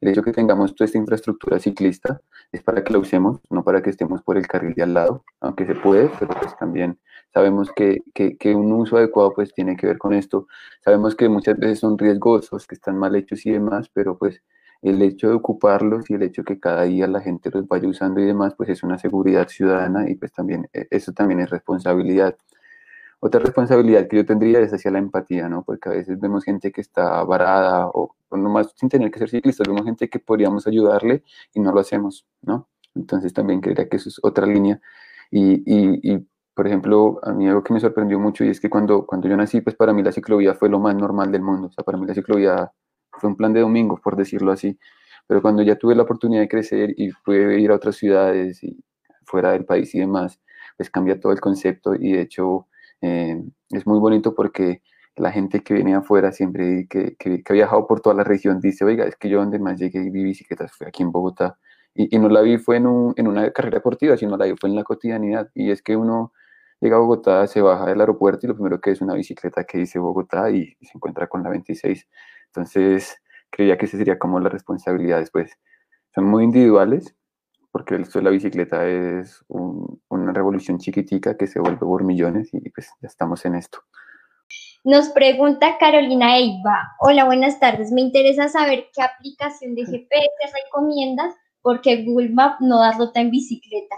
El hecho que tengamos toda esta infraestructura ciclista es para que la usemos, no para que estemos por el carril de al lado, aunque se puede, pero pues también sabemos que, que, un uso adecuado pues tiene que ver con esto. Sabemos que muchas veces son riesgosos, que están mal hechos y demás, pero pues el hecho de ocuparlos y el hecho que cada día la gente los vaya usando y demás, pues es una seguridad ciudadana y pues también e, eso también es responsabilidad. Otra responsabilidad que yo tendría es hacia la empatía, ¿no? Porque a veces vemos gente que está varada o, o nomás sin tener que ser ciclistas, vemos gente que podríamos ayudarle y no lo hacemos, ¿no? Entonces también creería que eso es otra línea. Y, y, y, por ejemplo, a mí algo que me sorprendió mucho y es que cuando, cuando yo nací, pues para mí la ciclovía fue lo más normal del mundo. O sea, para mí la ciclovía fue un plan de domingo, por decirlo así. Pero cuando ya tuve la oportunidad de crecer y pude ir a otras ciudades y fuera del país y demás, pues cambia todo el concepto y de hecho eh, es muy bonito porque la gente que viene afuera siempre que, que, que, ha viajado por toda la región dice, oiga, es que yo donde más llegué y vi bicicletas fue aquí en Bogotá. Y, no la vi fue en, un, en, una carrera deportiva, sino la vi fue en la cotidianidad. Y es que uno llega a Bogotá, se baja del aeropuerto y lo primero que es una bicicleta que dice Bogotá y, y se encuentra con la 26. Entonces, creía que esa sería como la responsabilidad después. Son muy individuales, porque el de la bicicleta es un, una revolución chiquitica que se vuelve por millones y pues ya estamos en esto. Nos pregunta Carolina Eiva. Hola, buenas tardes. Me interesa saber qué aplicación de GPS recomiendas porque Google Maps no da ruta en bicicleta.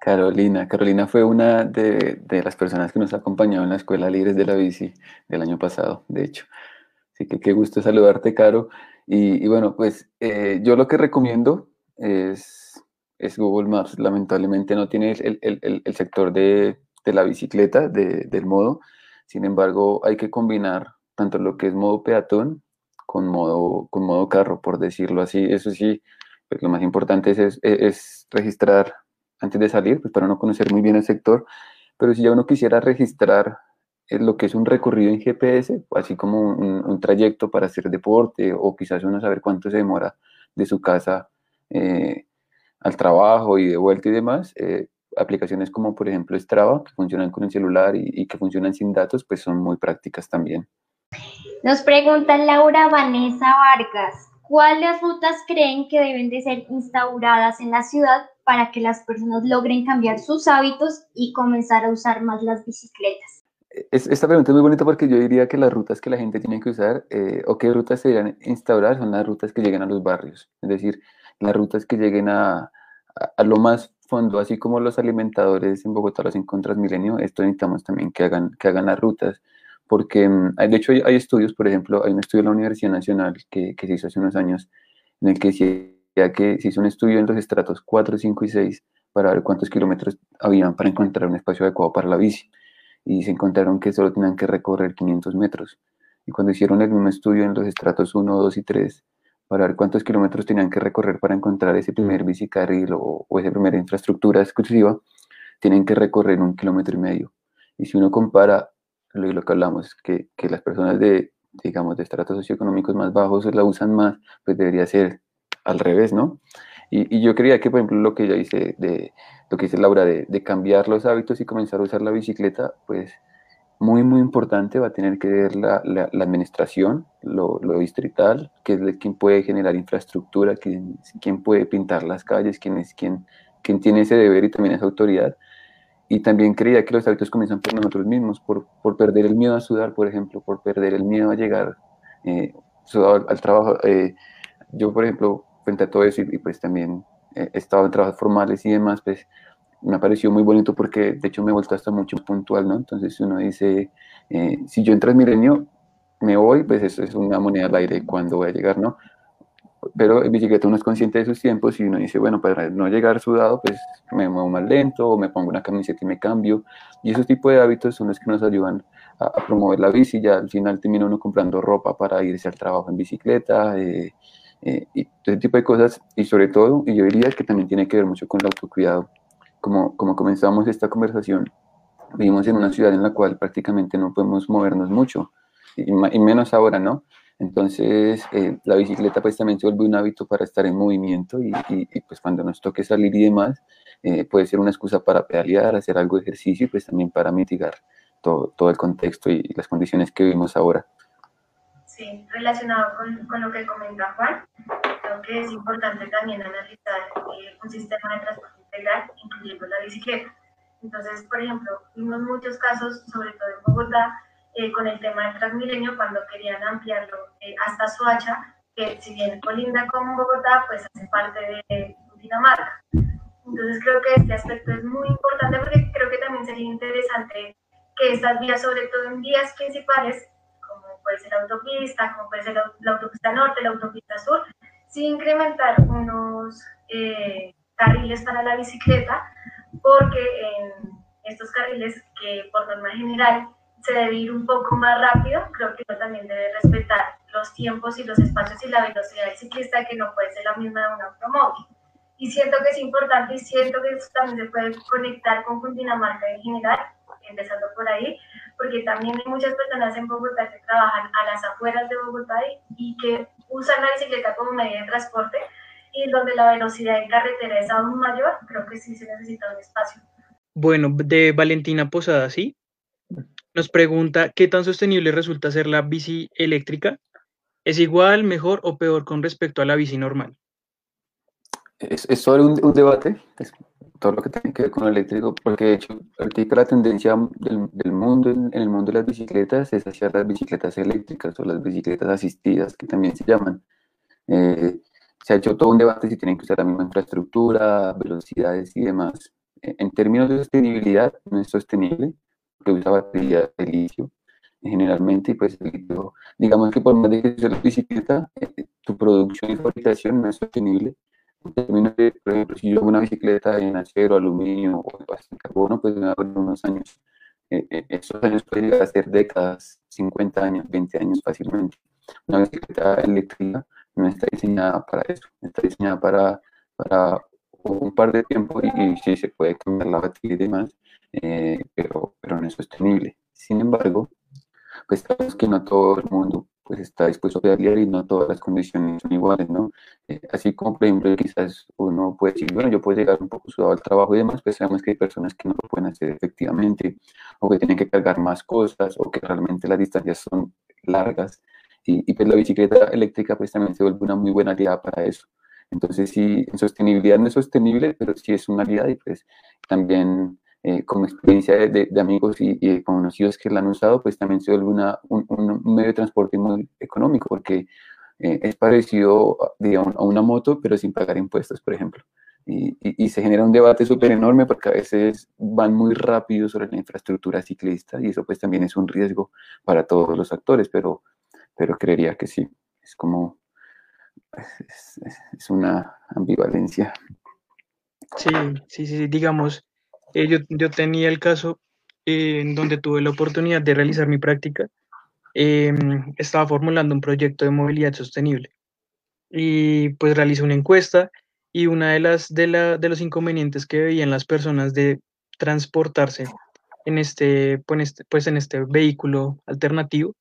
Carolina, Carolina fue una de, de las personas que nos acompañó en la Escuela Libres de la Bici del año pasado, de hecho. Así que qué gusto saludarte, Caro. Y, y bueno, pues eh, yo lo que recomiendo es, es, Google Maps. Lamentablemente no tiene el, el, el sector de, de, la bicicleta, de, del modo. Sin embargo, hay que combinar tanto lo que es modo peatón con modo, con modo carro, por decirlo así. Eso sí, pues lo más importante es, es, registrar antes de salir, pues para no conocer muy bien el sector. Pero si ya uno quisiera registrar lo que es un recorrido en GPS, así como un, trayecto para hacer deporte o quizás uno saber cuánto se demora de su casa eh, al trabajo y de vuelta y demás. Eh, aplicaciones como por ejemplo Strava, que funcionan con el celular y, y, que funcionan sin datos, pues son muy prácticas también. Nos pregunta Laura Vanessa Vargas, ¿cuáles rutas creen que deben de ser instauradas en la ciudad para que las personas logren cambiar sus hábitos y comenzar a usar más las bicicletas? esta pregunta es muy bonita porque yo diría que las rutas que la gente tiene que usar eh, o qué rutas se deberían instaurar son las rutas que lleguen a los barrios, es decir, las rutas que lleguen a, a, lo más fondo, así como los alimentadores en Bogotá los encuentras milenio, esto necesitamos también que hagan, que hagan las rutas, porque mm, de hecho hay, hay, estudios, por ejemplo, hay un estudio de la Universidad Nacional que, que se hizo hace unos años en el que decía que se hizo un estudio en los estratos 4, 5 y 6 para ver cuántos kilómetros habían para encontrar un espacio adecuado para la bici y se encontraron que solo tenían que recorrer 500 metros. Y cuando hicieron el mismo estudio en los estratos 1, 2 y 3, para ver cuántos kilómetros tenían que recorrer para encontrar ese primer bicicarril o, o esa primera infraestructura exclusiva, tienen que recorrer un kilómetro y medio. Y si uno compara lo, lo que hablamos, que, que las personas de, digamos, de estratos socioeconómicos más bajos la usan más, pues debería ser al revés, ¿no? Y, y, yo creía que, por ejemplo, lo que yo hice de, lo que dice Laura, de, de, cambiar los hábitos y comenzar a usar la bicicleta, pues muy, muy importante va a tener que ver la, la, la administración, lo, lo, distrital, que es quien puede generar infraestructura, quién, quién puede pintar las calles, quién es quien, quien tiene ese deber y también esa autoridad. Y también creía que los hábitos comienzan por nosotros mismos, por, por perder el miedo a sudar, por ejemplo, por perder el miedo a llegar eh, al, al, trabajo. Eh, yo, por ejemplo, frente a todo eso y, y pues también he estado en trabajos formales y demás, pues me ha parecido muy bonito porque de hecho me he vuelto hasta mucho puntual, ¿no? Entonces uno dice, eh, si yo en Transmilenio me voy, pues eso es una moneda al aire cuando voy a llegar, ¿no? Pero en bicicleta uno es consciente de sus tiempos y uno dice, bueno, para no llegar sudado, pues me muevo más lento o me pongo una camiseta y me cambio. Y esos tipos de hábitos son los que nos ayudan a, promover la bici. Ya al final termina uno comprando ropa para irse al trabajo en bicicleta. Eh, eh, y ese tipo de cosas, y sobre todo, y yo diría que también tiene que ver mucho con el autocuidado. Como, como comenzamos esta conversación, vivimos en una ciudad en la cual prácticamente no podemos movernos mucho, y, y menos ahora, ¿no? Entonces, eh, la bicicleta pues también se vuelve un hábito para estar en movimiento y, y, y, pues cuando nos toque salir y demás, eh, puede ser una excusa para pedalear, hacer algo de ejercicio y pues también para mitigar todo, todo el contexto y las condiciones que vivimos ahora. Sí, relacionado con, con lo que comenta Juan, creo que es importante también analizar eh, un sistema de transporte incluyendo la bicicleta. Entonces, por ejemplo, vimos muchos casos, sobre todo en Bogotá, eh, con el tema del Transmilenio, cuando querían ampliarlo hasta Soacha, que si bien colinda con Bogotá, pues hace parte de Dinamarca. Entonces creo que este aspecto es muy importante porque creo que también sería interesante que estas vías, sobre todo en vías principales, como puede ser la autopista, como puede ser la, autopista norte, la autopista sur, sí incrementar unos eh, carriles para la bicicleta, porque en estos carriles que por norma general se debe ir un poco más rápido, creo que uno también debe respetar los tiempos y los espacios y la velocidad del ciclista, que no puede ser la misma de un automóvil. Y siento que es importante y siento que también se puede conectar con Cundinamarca en general, empezando por ahí, porque también hay muchas personas en Bogotá que trabajan a las afueras de Bogotá y, que usan la bicicleta como medio de transporte y donde la velocidad en carretera es aún mayor, creo que sí se necesita un espacio. Bueno, de Valentina Posada, ¿sí? Nos pregunta, ¿qué tan sostenible resulta ser la bici eléctrica? ¿Es igual, mejor o peor con respecto a la bici normal? Es, es sobre un, un debate, es todo lo que tiene que ver con el eléctrico, porque de hecho, ahorita la tendencia del, del mundo, en, el mundo de las bicicletas, es hacia las bicicletas eléctricas o las bicicletas asistidas, que también se llaman. Eh, se ha hecho todo un debate si tienen que usar la misma infraestructura, velocidades y demás. En términos de sostenibilidad, no es sostenible, porque usa batería de litio generalmente, y pues digamos que por más de que sea la bicicleta, eh, tu producción y fabricación no es sostenible. En términos de, por ejemplo, si yo hago una bicicleta en acero, aluminio o en carbono, pues me va a unos años. Eh, eh, esos años pueden llegar a ser décadas, 50 años, 20 años fácilmente. Una bicicleta eléctrica no está diseñada para eso, está diseñada para, para un par de tiempo y, y sí se puede cambiar la batería y demás, eh, pero, pero no es sostenible. Sin embargo, pues sabemos que no todo el mundo pues está dispuesto a pedalear y no todas las condiciones son iguales, ¿no? Eh, así como, por ejemplo, quizás uno puede decir, bueno, yo puedo llegar un poco sudado al trabajo y demás, pues sabemos que hay personas que no lo pueden hacer efectivamente, o que tienen que cargar más cosas, o que realmente las distancias son largas, y, y pues la bicicleta eléctrica pues también se vuelve una muy buena aliada para eso. Entonces, sí, en sostenibilidad no es sostenible, pero sí es una aliada y pues también eh, con experiencia de, de, amigos y, y, conocidos que la han usado, pues también se vuelve una, un, un, medio de transporte muy económico, porque eh, es parecido digamos, a una moto, pero sin pagar impuestos, por ejemplo. Y, y, y se genera un debate súper enorme porque a veces van muy rápido sobre la infraestructura ciclista y eso pues también es un riesgo para todos los actores, pero, pero creería que sí, es como, es, una ambivalencia. Sí, sí, sí, digamos, eh, yo, yo, tenía el caso eh, en donde tuve la oportunidad de realizar mi práctica. Eh, estaba formulando un proyecto de movilidad sostenible y pues realicé una encuesta y una de las de, la, de los inconvenientes que veían las personas de transportarse en este, pues, este, pues en este vehículo alternativo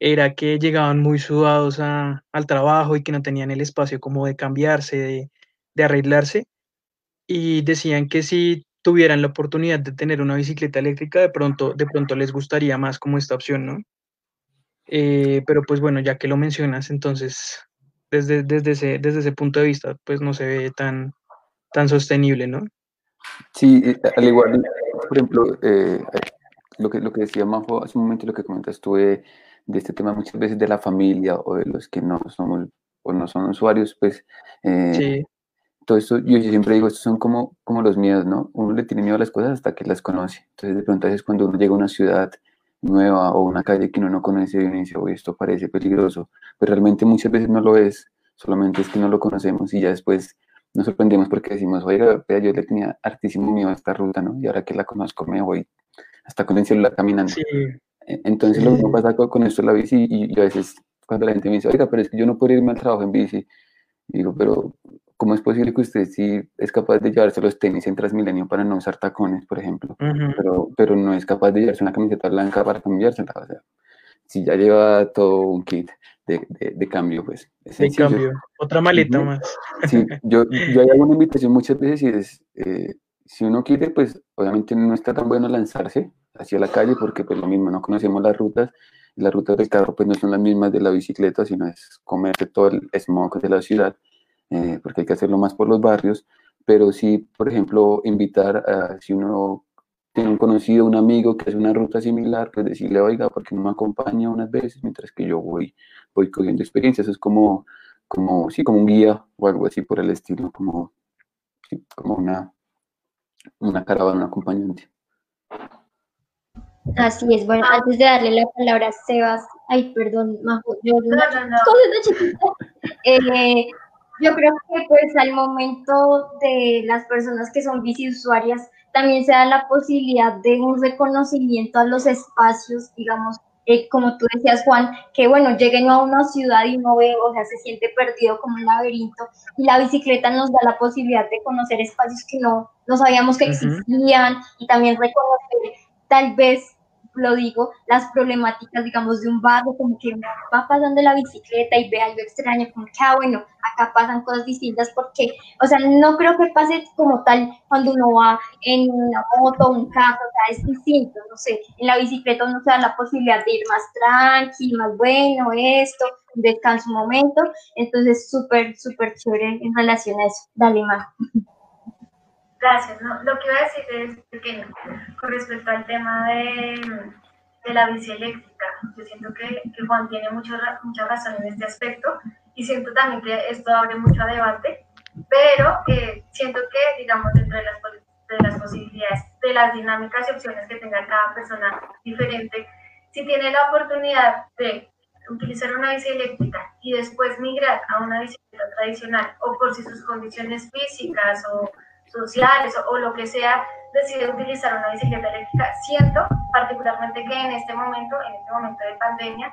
era que llegaban muy sudados a, al trabajo y que no tenían el espacio como de cambiarse, de, de arreglarse y decían que si tuvieran la oportunidad de tener una bicicleta eléctrica, de pronto, de pronto les gustaría más como esta opción, ¿no? Eh, pero pues bueno, ya que lo mencionas, entonces, desde, desde, ese, desde ese punto de vista, pues no se ve tan, tan sostenible, ¿no? Sí, eh, al igual, por ejemplo, eh, lo, que, lo que decía Majo hace un momento, lo que comentas tú de, de, este tema muchas veces de la familia o de los que no somos o no son usuarios, pues eh, sí todo esto, yo siempre digo, estos son como, como los miedos, ¿no? Uno le tiene miedo a las cosas hasta que las conoce. Entonces, de pronto, es cuando uno llega a una ciudad nueva o una calle que uno no conoce y uno dice, oye, esto parece peligroso, pero realmente muchas veces no lo es, solamente es que no lo conocemos y ya después nos sorprendemos porque decimos, oiga, yo le tenía hartísimo miedo a esta ruta, ¿no? Y ahora que la conozco me voy hasta con el celular caminando. Sí. E, entonces, lo mismo pasa con, con esto de la bici y, y a veces cuando la gente me dice, oiga, pero es que yo no puedo irme al trabajo en bici, digo, pero ¿cómo es posible que usted sí es capaz de llevarse los tenis en Transmilenio para no usar tacones, por ejemplo? Uh -huh. pero, pero no es capaz de llevarse una camiseta blanca para cambiársela. O sea, si ya lleva todo un kit, de, cambio, pues. de cambio, otra maleta más. Sí, yo, yo hago una invitación muchas veces y es, eh, si uno quiere, pues obviamente no está tan bueno lanzarse hacia la calle porque pues lo mismo, no conocemos las rutas y las rutas del carro pues no son las mismas de la bicicleta, sino es comerse todo el smog de la ciudad, eh, porque hay que hacerlo más por los barrios, pero sí, por ejemplo, invitar a, si uno tiene un conocido, un amigo que hace una ruta similar, pues decirle, oiga, ¿por qué no me acompaña unas veces mientras que yo voy, voy cogiendo experiencia? Eso es como, como, sí, como un guía o algo así por el estilo, como, como una, una caravana, un acompañante. Así es, bueno, antes de darle la palabra a Sebas, ay, perdón, Majo, yo no, eh, yo creo que pues al momento de las personas que son bici usuarias, también se da la posibilidad de un reconocimiento a los espacios, digamos, eh, como tú decías, Juan, que bueno, lleguen a una ciudad y no ve, o sea, se siente perdido como un laberinto, y la bicicleta nos da la posibilidad de conocer espacios que no, no sabíamos que existían, y también reconocer tal vez lo digo, las problemáticas, digamos, de un barrio, como que va pasando la bicicleta y ve algo extraño, como que, ah, bueno, acá pasan cosas distintas, porque, o sea, no creo que pase como tal cuando uno va en una moto, un carro, o sea, es distinto, no sé, en la bicicleta uno se da la posibilidad de ir más tranquilo, más bueno, esto, descanso un momento, entonces súper, súper chévere en relación a eso. Dale, más. Gracias. Lo que iba a decir es pequeño con respecto al tema de, de la bici eléctrica. Yo siento que, que Juan tiene mucho, mucha razón en este aspecto y siento también que esto abre mucho debate, pero eh, siento que, digamos, dentro de las, de las posibilidades, de las dinámicas y opciones que tenga cada persona diferente, si tiene la oportunidad de utilizar una bici eléctrica y después migrar a una bicicleta tradicional o por si sus condiciones físicas o sociales o, lo que sea, decide utilizar una bicicleta eléctrica, siento particularmente que en este momento, en este momento de pandemia,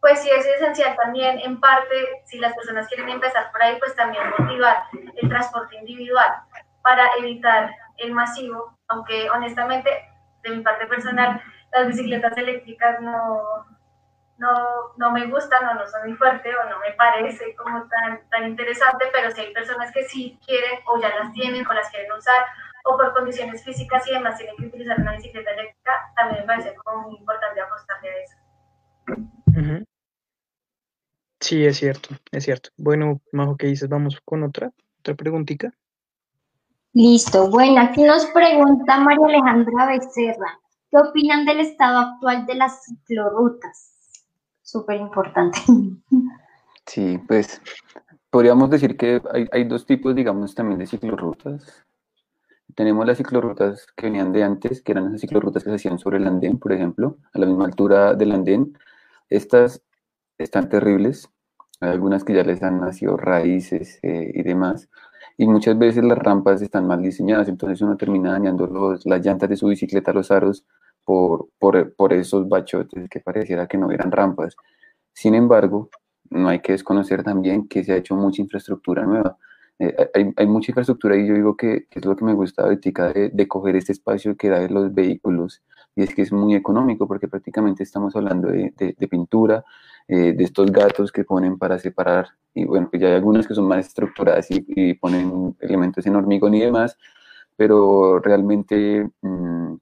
pues sí es esencial también, en parte, si las personas quieren empezar por ahí, pues también motivar el transporte individual para evitar el masivo, aunque honestamente, de mi parte personal, las bicicletas eléctricas no, no, no me gustan o no son muy fuerte o no me parece como tan, tan interesante, pero si hay personas que sí quieren o ya las tienen o las quieren usar o por condiciones físicas y demás tienen que utilizar una bicicleta eléctrica, también me parece como muy importante apostarle a eso. Sí, es cierto, es cierto. Bueno, Majo, ¿qué dices? Vamos con otra, otra preguntita. Listo. Bueno, aquí nos pregunta María Alejandra Becerra. ¿Qué opinan del estado actual de las ciclorrutas? Súper importante. Sí, pues podríamos decir que hay, dos tipos, digamos, también de ciclorrutas. Tenemos las ciclorrutas que venían de antes, que eran esas ciclorrutas que se hacían sobre el andén, por ejemplo, a la misma altura del andén. Estas están terribles. Hay algunas que ya les han nacido raíces eh, y demás. Y muchas veces las rampas están mal diseñadas, entonces uno termina dañando los, las llantas de su bicicleta, los aros, por, por, por esos bachotes que pareciera que no eran rampas. Sin embargo, no hay que desconocer también que se ha hecho mucha infraestructura nueva. Eh, hay, hay, mucha infraestructura y yo digo que, que, es lo que me gusta ahorita de, de coger este espacio que da de los vehículos y es que es muy económico porque prácticamente estamos hablando de, de, pintura, eh, de estos gatos que ponen para separar y bueno, pues ya hay algunas que son más estructuradas y, y ponen elementos en hormigón y demás, pero realmente mmm,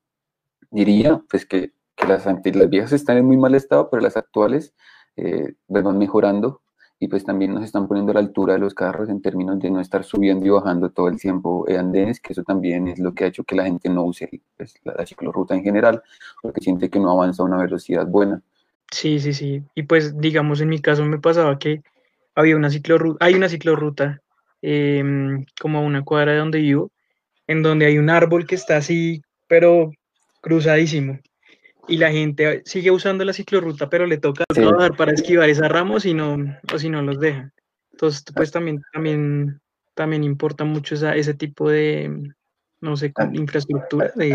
diría pues que, que las, las viejas están en muy mal estado, pero las actuales eh, van mejorando y pues también nos están poniendo a la altura de los carros en términos de no estar subiendo y bajando todo el tiempo andenes, que eso también es lo que ha hecho que la gente no use pues, la, la ciclorruta en general, porque siente que no avanza a una velocidad buena. Sí, sí, sí. Y pues digamos, en mi caso me pasaba que había una ciclorruta, hay una ciclorruta em, como a una cuadra de donde vivo, en donde hay un árbol que está así, pero cruzadísimo. Y la gente sigue usando la ciclorruta, pero le toca trabajar para esquivar esa ramos y no, o si no los dejan. Entonces, pues también, también, también importa mucho esa, ese tipo de, no sé, ah, infraestructura. De...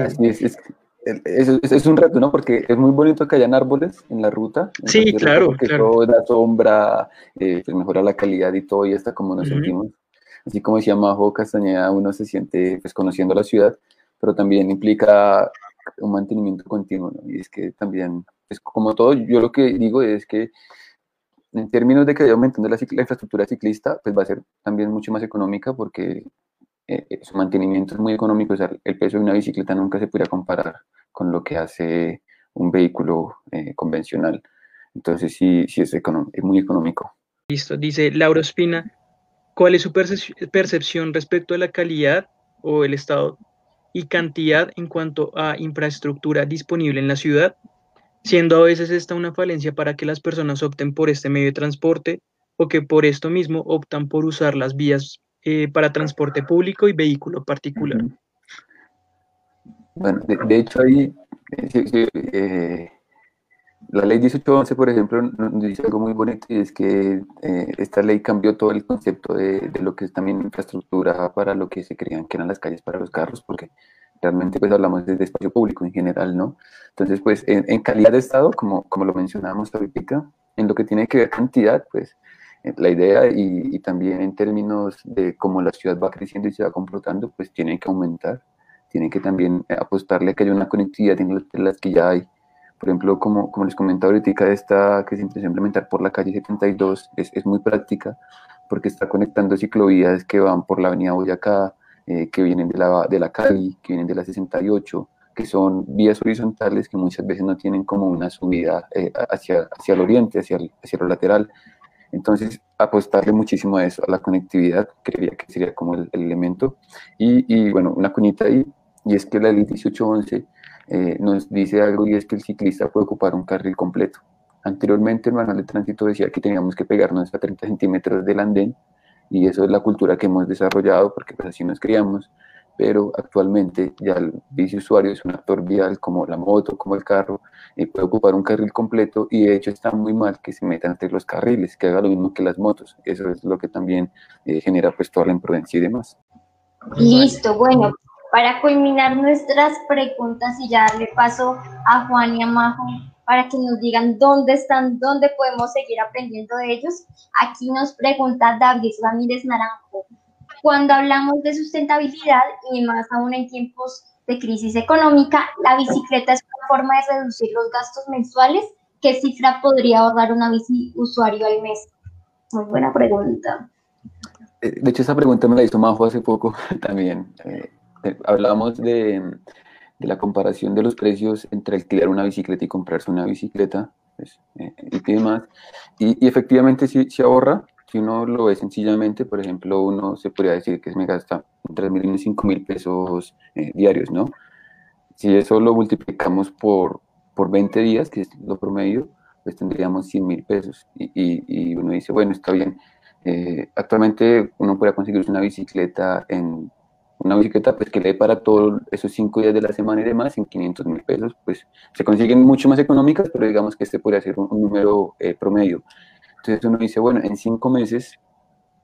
es, es, un reto, ¿no? Porque es muy bonito que hayan árboles en la ruta. Sí, claro. Porque claro. todo da sombra, eh, pues mejora la calidad y todo, y está como nos sentimos. Así como decía Majo Castañeda, uno se siente pues conociendo la ciudad, pero también implica un mantenimiento continuo, Y es que también, pues como todo, yo lo que digo es que en términos de que vaya aumentando la, la, infraestructura ciclista, pues va a ser también mucho más económica porque eh, eh, su mantenimiento es muy económico, o el peso de una bicicleta nunca se podría comparar con lo que hace un vehículo eh, convencional. Entonces sí, sí es, es muy económico. Listo, dice Laura Espina, ¿cuál es su percepción respecto a la calidad o el estado y cantidad en cuanto a infraestructura disponible en la ciudad, siendo a veces esta una falencia para que las personas opten por este medio de transporte o que por esto mismo optan por usar las vías eh, para transporte público y vehículo particular. Bueno, de, hecho ahí eh, eh, la ley 1811, por ejemplo, nos dice algo muy bonito y es que esta ley cambió todo el concepto de, lo que es también infraestructura para lo que se creían que eran las calles para los carros, porque realmente pues hablamos de, espacio público en general, ¿no? Entonces, pues en, calidad de estado, como, como lo mencionábamos ahorita, en lo que tiene que ver cantidad, pues eh, la idea y, también en términos de cómo la ciudad va creciendo y se va comportando, pues tiene que aumentar, tiene que también apostarle a que haya una conectividad en las que ya hay. Por ejemplo, como, como les comentaba ahorita, esta que se a implementar por la calle 72 es, es muy práctica porque está conectando ciclovías que van por la avenida Boyacá, eh, que vienen de la, de la Cali, que vienen de la 68, que son vías horizontales que muchas veces no tienen como una subida eh, hacia, hacia el oriente, hacia, hacia lo lateral, entonces, apostarle muchísimo a eso, a la conectividad, creería que sería como el, elemento. Y, y, bueno, una cuñita ahí, y es que la ley 1811 eh, nos dice algo y es que el ciclista puede ocupar un carril completo. Anteriormente el manual de tránsito decía que teníamos que pegarnos a 30 centímetros del andén y eso es la cultura que hemos desarrollado porque pues así nos criamos pero actualmente ya el bici usuario es un actor vial como la moto, como el carro, y puede ocupar un carril completo y de hecho está muy mal que se meta entre los carriles, que haga lo mismo que las motos. Eso es lo que también eh, genera pues toda la imprudencia y demás. Listo, bueno, para culminar nuestras preguntas y ya darle paso a Juan y a Majo para que nos digan dónde están, dónde podemos seguir aprendiendo de ellos. Aquí nos pregunta David Ramírez Naranjo. Cuando hablamos de sustentabilidad y más aún en tiempos de crisis económica, la bicicleta es una forma de reducir los gastos mensuales. ¿Qué cifra podría ahorrar una bici usuario al mes? Muy buena pregunta. Eh, de hecho, esa pregunta me la hizo Majo hace poco también. Eh, eh, hablábamos de, de, la comparación de los precios entre alquilar una bicicleta y comprarse una bicicleta pues, y demás. Y, y efectivamente sí, se ahorra, si uno lo ve sencillamente, por ejemplo, uno se podría decir que me gasta entre mil y 5 mil pesos eh, diarios, ¿no? Si eso lo multiplicamos por, por 20 días, que es lo promedio, pues tendríamos 100 mil pesos. Y, y, uno dice, bueno, está bien. Eh, actualmente uno puede conseguir una bicicleta en una bicicleta pues que le dé para todos esos cinco días de la semana y demás en 500 mil pesos, pues se consiguen mucho más económicas, pero digamos que este podría ser un, número eh, promedio. Entonces uno dice, bueno, en cinco meses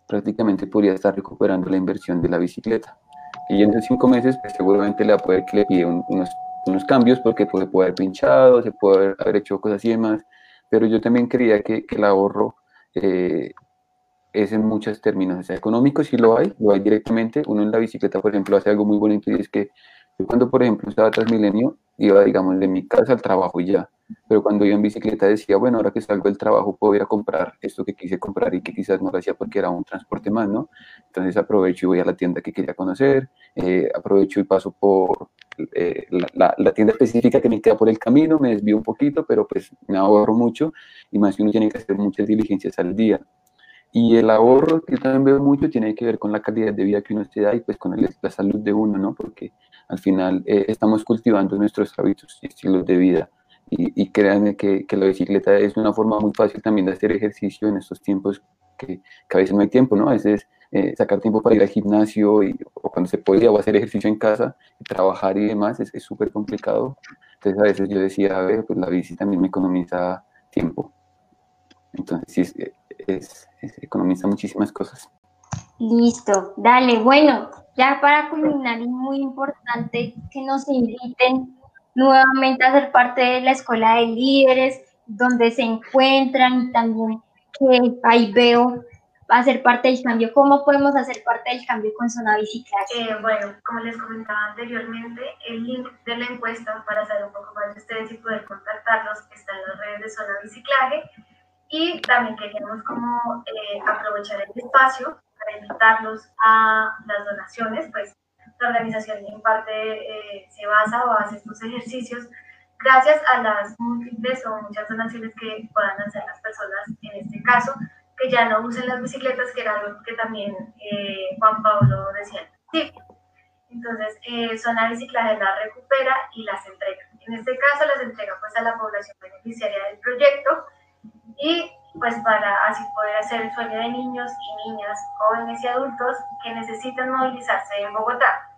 prácticamente podría estar recuperando la inversión de la bicicleta. Y en esos cinco meses, pues seguramente le va a poder que le pide unos, unos, cambios porque puede, puede, haber pinchado, se puede haber, hecho cosas y demás. Pero yo también creía que, que el ahorro eh, es en muchos términos. O sea, económico sí lo hay, lo hay directamente. Uno en la bicicleta, por ejemplo, hace algo muy bonito y es que yo cuando, por ejemplo, estaba Transmilenio, iba, digamos, de mi casa al trabajo y ya pero cuando iba en bicicleta decía, bueno, ahora que salgo del trabajo puedo ir a comprar esto que quise comprar y que quizás no lo hacía porque era un transporte más, ¿no? Entonces aprovecho y voy a la tienda que quería conocer, eh, aprovecho y paso por eh, la, la, tienda específica que me queda por el camino, me desvío un poquito, pero pues me ahorro mucho y más que uno tiene que hacer muchas diligencias al día. Y el ahorro que también veo mucho tiene que ver con la calidad de vida que uno se da y pues con la salud de uno, ¿no? Porque al final eh, estamos cultivando nuestros hábitos y estilos de vida y, créanme que, que, la bicicleta es una forma muy fácil también de hacer ejercicio en estos tiempos que, que a veces no hay tiempo, ¿no? A veces eh, sacar tiempo para ir al gimnasio y, o cuando se podía o hacer ejercicio en casa, trabajar y demás es súper complicado. Entonces a veces yo decía, a ver, pues la bici también me economiza tiempo. Entonces sí, es, es, economiza muchísimas cosas. Listo, dale, bueno, ya para culminar es muy importante que nos inviten nuevamente a ser parte de la escuela de líderes, donde se encuentran y también que ahí veo hacer parte del cambio. ¿Cómo podemos hacer parte del cambio con Zona Bicicleta? Eh, bueno, como les comentaba anteriormente, el link de la encuesta para saber un poco más de ustedes y poder contactarlos está en las redes de Zona Biciclaje. Y también queríamos como eh, aprovechar el espacio para invitarlos a las donaciones, pues la organización en parte eh, se basa o hace estos ejercicios gracias a las múltiples o muchas donaciones que puedan hacer las personas, en este caso, que ya no usen las bicicletas, que era algo que también eh, Juan Pablo decía. Sí. Entonces, eh, Zona Biciclaje las recupera y las entrega. En este caso, las entrega pues a la población beneficiaria del proyecto y pues para así poder hacer el sueño de niños y niñas, jóvenes y adultos que necesitan movilizarse en Bogotá.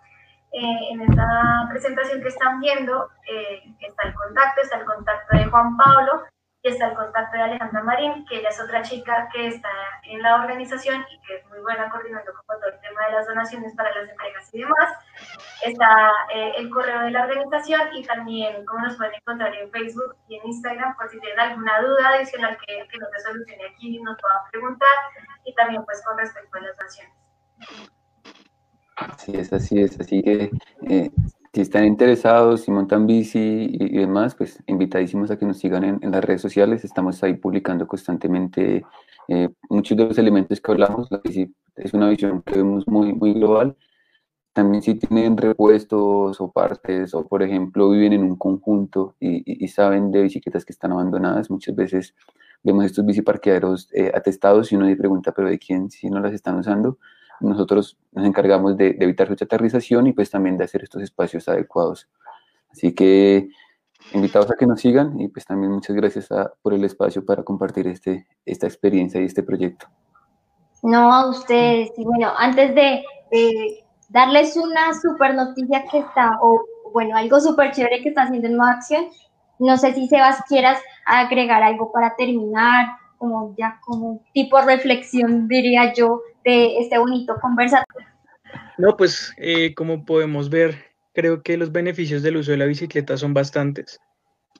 Eh, en esta presentación que están viendo eh, está el contacto, está el contacto de Juan Pablo y está el contacto de Alejandra Marín, que ella es otra chica que está en la organización y que es muy buena coordinando con todo el tema de las donaciones para las entregas y demás. Está eh, el correo de la organización y también como nos pueden encontrar en Facebook y en Instagram por si tienen alguna duda adicional que, que no se solucione aquí y nos puedan preguntar y también pues con respecto a las donaciones. Así es, así es. Así que eh, si están interesados, si montan bici y, demás, pues invitadísimos a que nos sigan en, las redes sociales. Estamos ahí publicando constantemente eh, muchos de los elementos que hablamos. La bici es una visión que vemos muy, muy global. También si tienen repuestos o partes o, por ejemplo, viven en un conjunto y, y saben de bicicletas que están abandonadas, muchas veces vemos estos biciparqueaderos eh, atestados y uno se pregunta, pero ¿de quién si no las están usando? Nosotros nos encargamos de, evitar su chatarrización y pues también de hacer estos espacios adecuados. Así que invitados a que nos sigan y pues también muchas gracias por el espacio para compartir este, esta experiencia y este proyecto. No, a ustedes. Y bueno, antes de, darles una super noticia que está, o bueno, algo súper chévere que está haciendo en Nueva no sé si Sebas quieras agregar algo para terminar, como ya como tipo reflexión, diría yo, de este bonito conversatorio. No, pues eh, como podemos ver, creo que los beneficios del uso de la bicicleta son bastantes.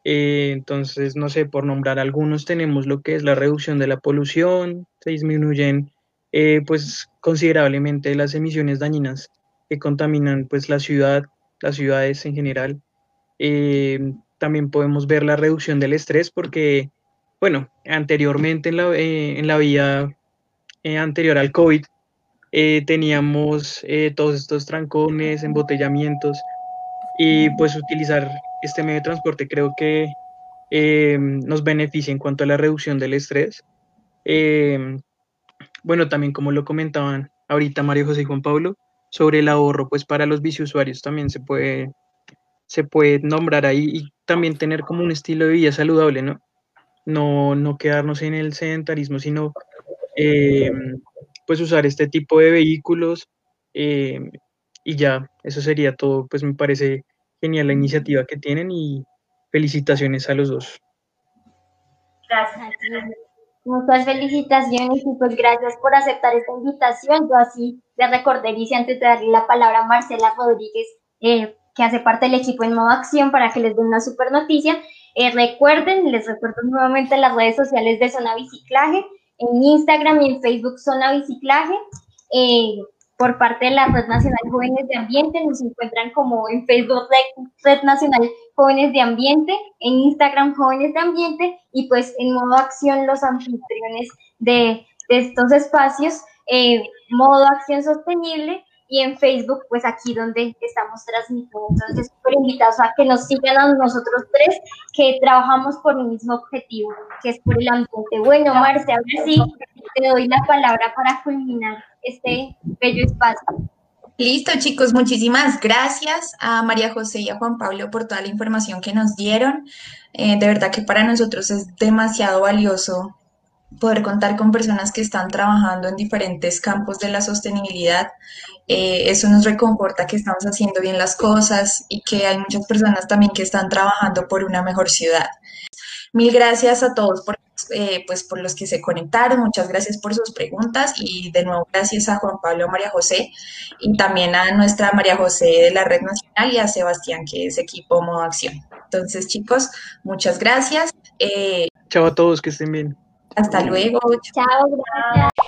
Eh, entonces, no sé, por nombrar algunos, tenemos lo que es la reducción de la polución, se disminuyen eh, pues considerablemente las emisiones dañinas que contaminan pues la ciudad, las ciudades en general. también podemos ver la reducción del estrés porque bueno, anteriormente en la, eh, en la vía eh, anterior al COVID, eh, teníamos todos estos trancones, embotellamientos, y pues utilizar este medio de transporte creo que nos beneficia en cuanto a la reducción del estrés. bueno, también como lo comentaban ahorita Mario José y Juan Pablo, sobre el ahorro, pues para los biciusuarios también se puede, se puede nombrar ahí y también tener como un estilo de vida saludable, ¿no? No, no quedarnos en el sedentarismo, sino eh, pues usar este tipo de vehículos eh, y ya, eso sería todo, pues me parece genial la iniciativa que tienen y felicitaciones a los dos. Gracias. Muchas felicitaciones y pues gracias por aceptar esta invitación. Yo así de recordaría antes de darle la palabra a Marcela Rodríguez, eh, que hace parte del equipo en modo acción, para que les dé una super noticia. Eh, recuerden, les recuerdo nuevamente las redes sociales de Zona Biciclaje, en Instagram y en Facebook Zona Biciclaje. Eh, por parte de la Red Nacional Jóvenes de Ambiente, nos encuentran como en Facebook Red, Nacional Jóvenes de Ambiente, en Instagram Jóvenes de Ambiente y pues en modo acción los anfitriones de, estos espacios, eh, modo acción sostenible y en Facebook, pues aquí donde estamos transmitiendo. Entonces, súper invitados a que nos sigan a nosotros tres, que trabajamos por un mismo objetivo, que es por el ambiente. Bueno, Marce, ahora sí, te doy la palabra para culminar este bello espacio. Listo, chicos, muchísimas gracias a María José y a Juan Pablo por toda la información que nos dieron. Eh, de verdad que para nosotros es demasiado valioso poder contar con personas que están trabajando en diferentes campos de la sostenibilidad. Eh, eso nos reconforta que estamos haciendo bien las cosas y que hay muchas personas también que están trabajando por una mejor ciudad. Mil gracias a todos por, eh, pues por los que se conectaron, muchas gracias por sus preguntas y de nuevo gracias a Juan Pablo María José y también a nuestra María José de la Red Nacional y a Sebastián que es equipo Modo Acción. Entonces chicos, muchas gracias. Eh, Chao a todos, que estén bien. Hasta luego. Chao, gracias.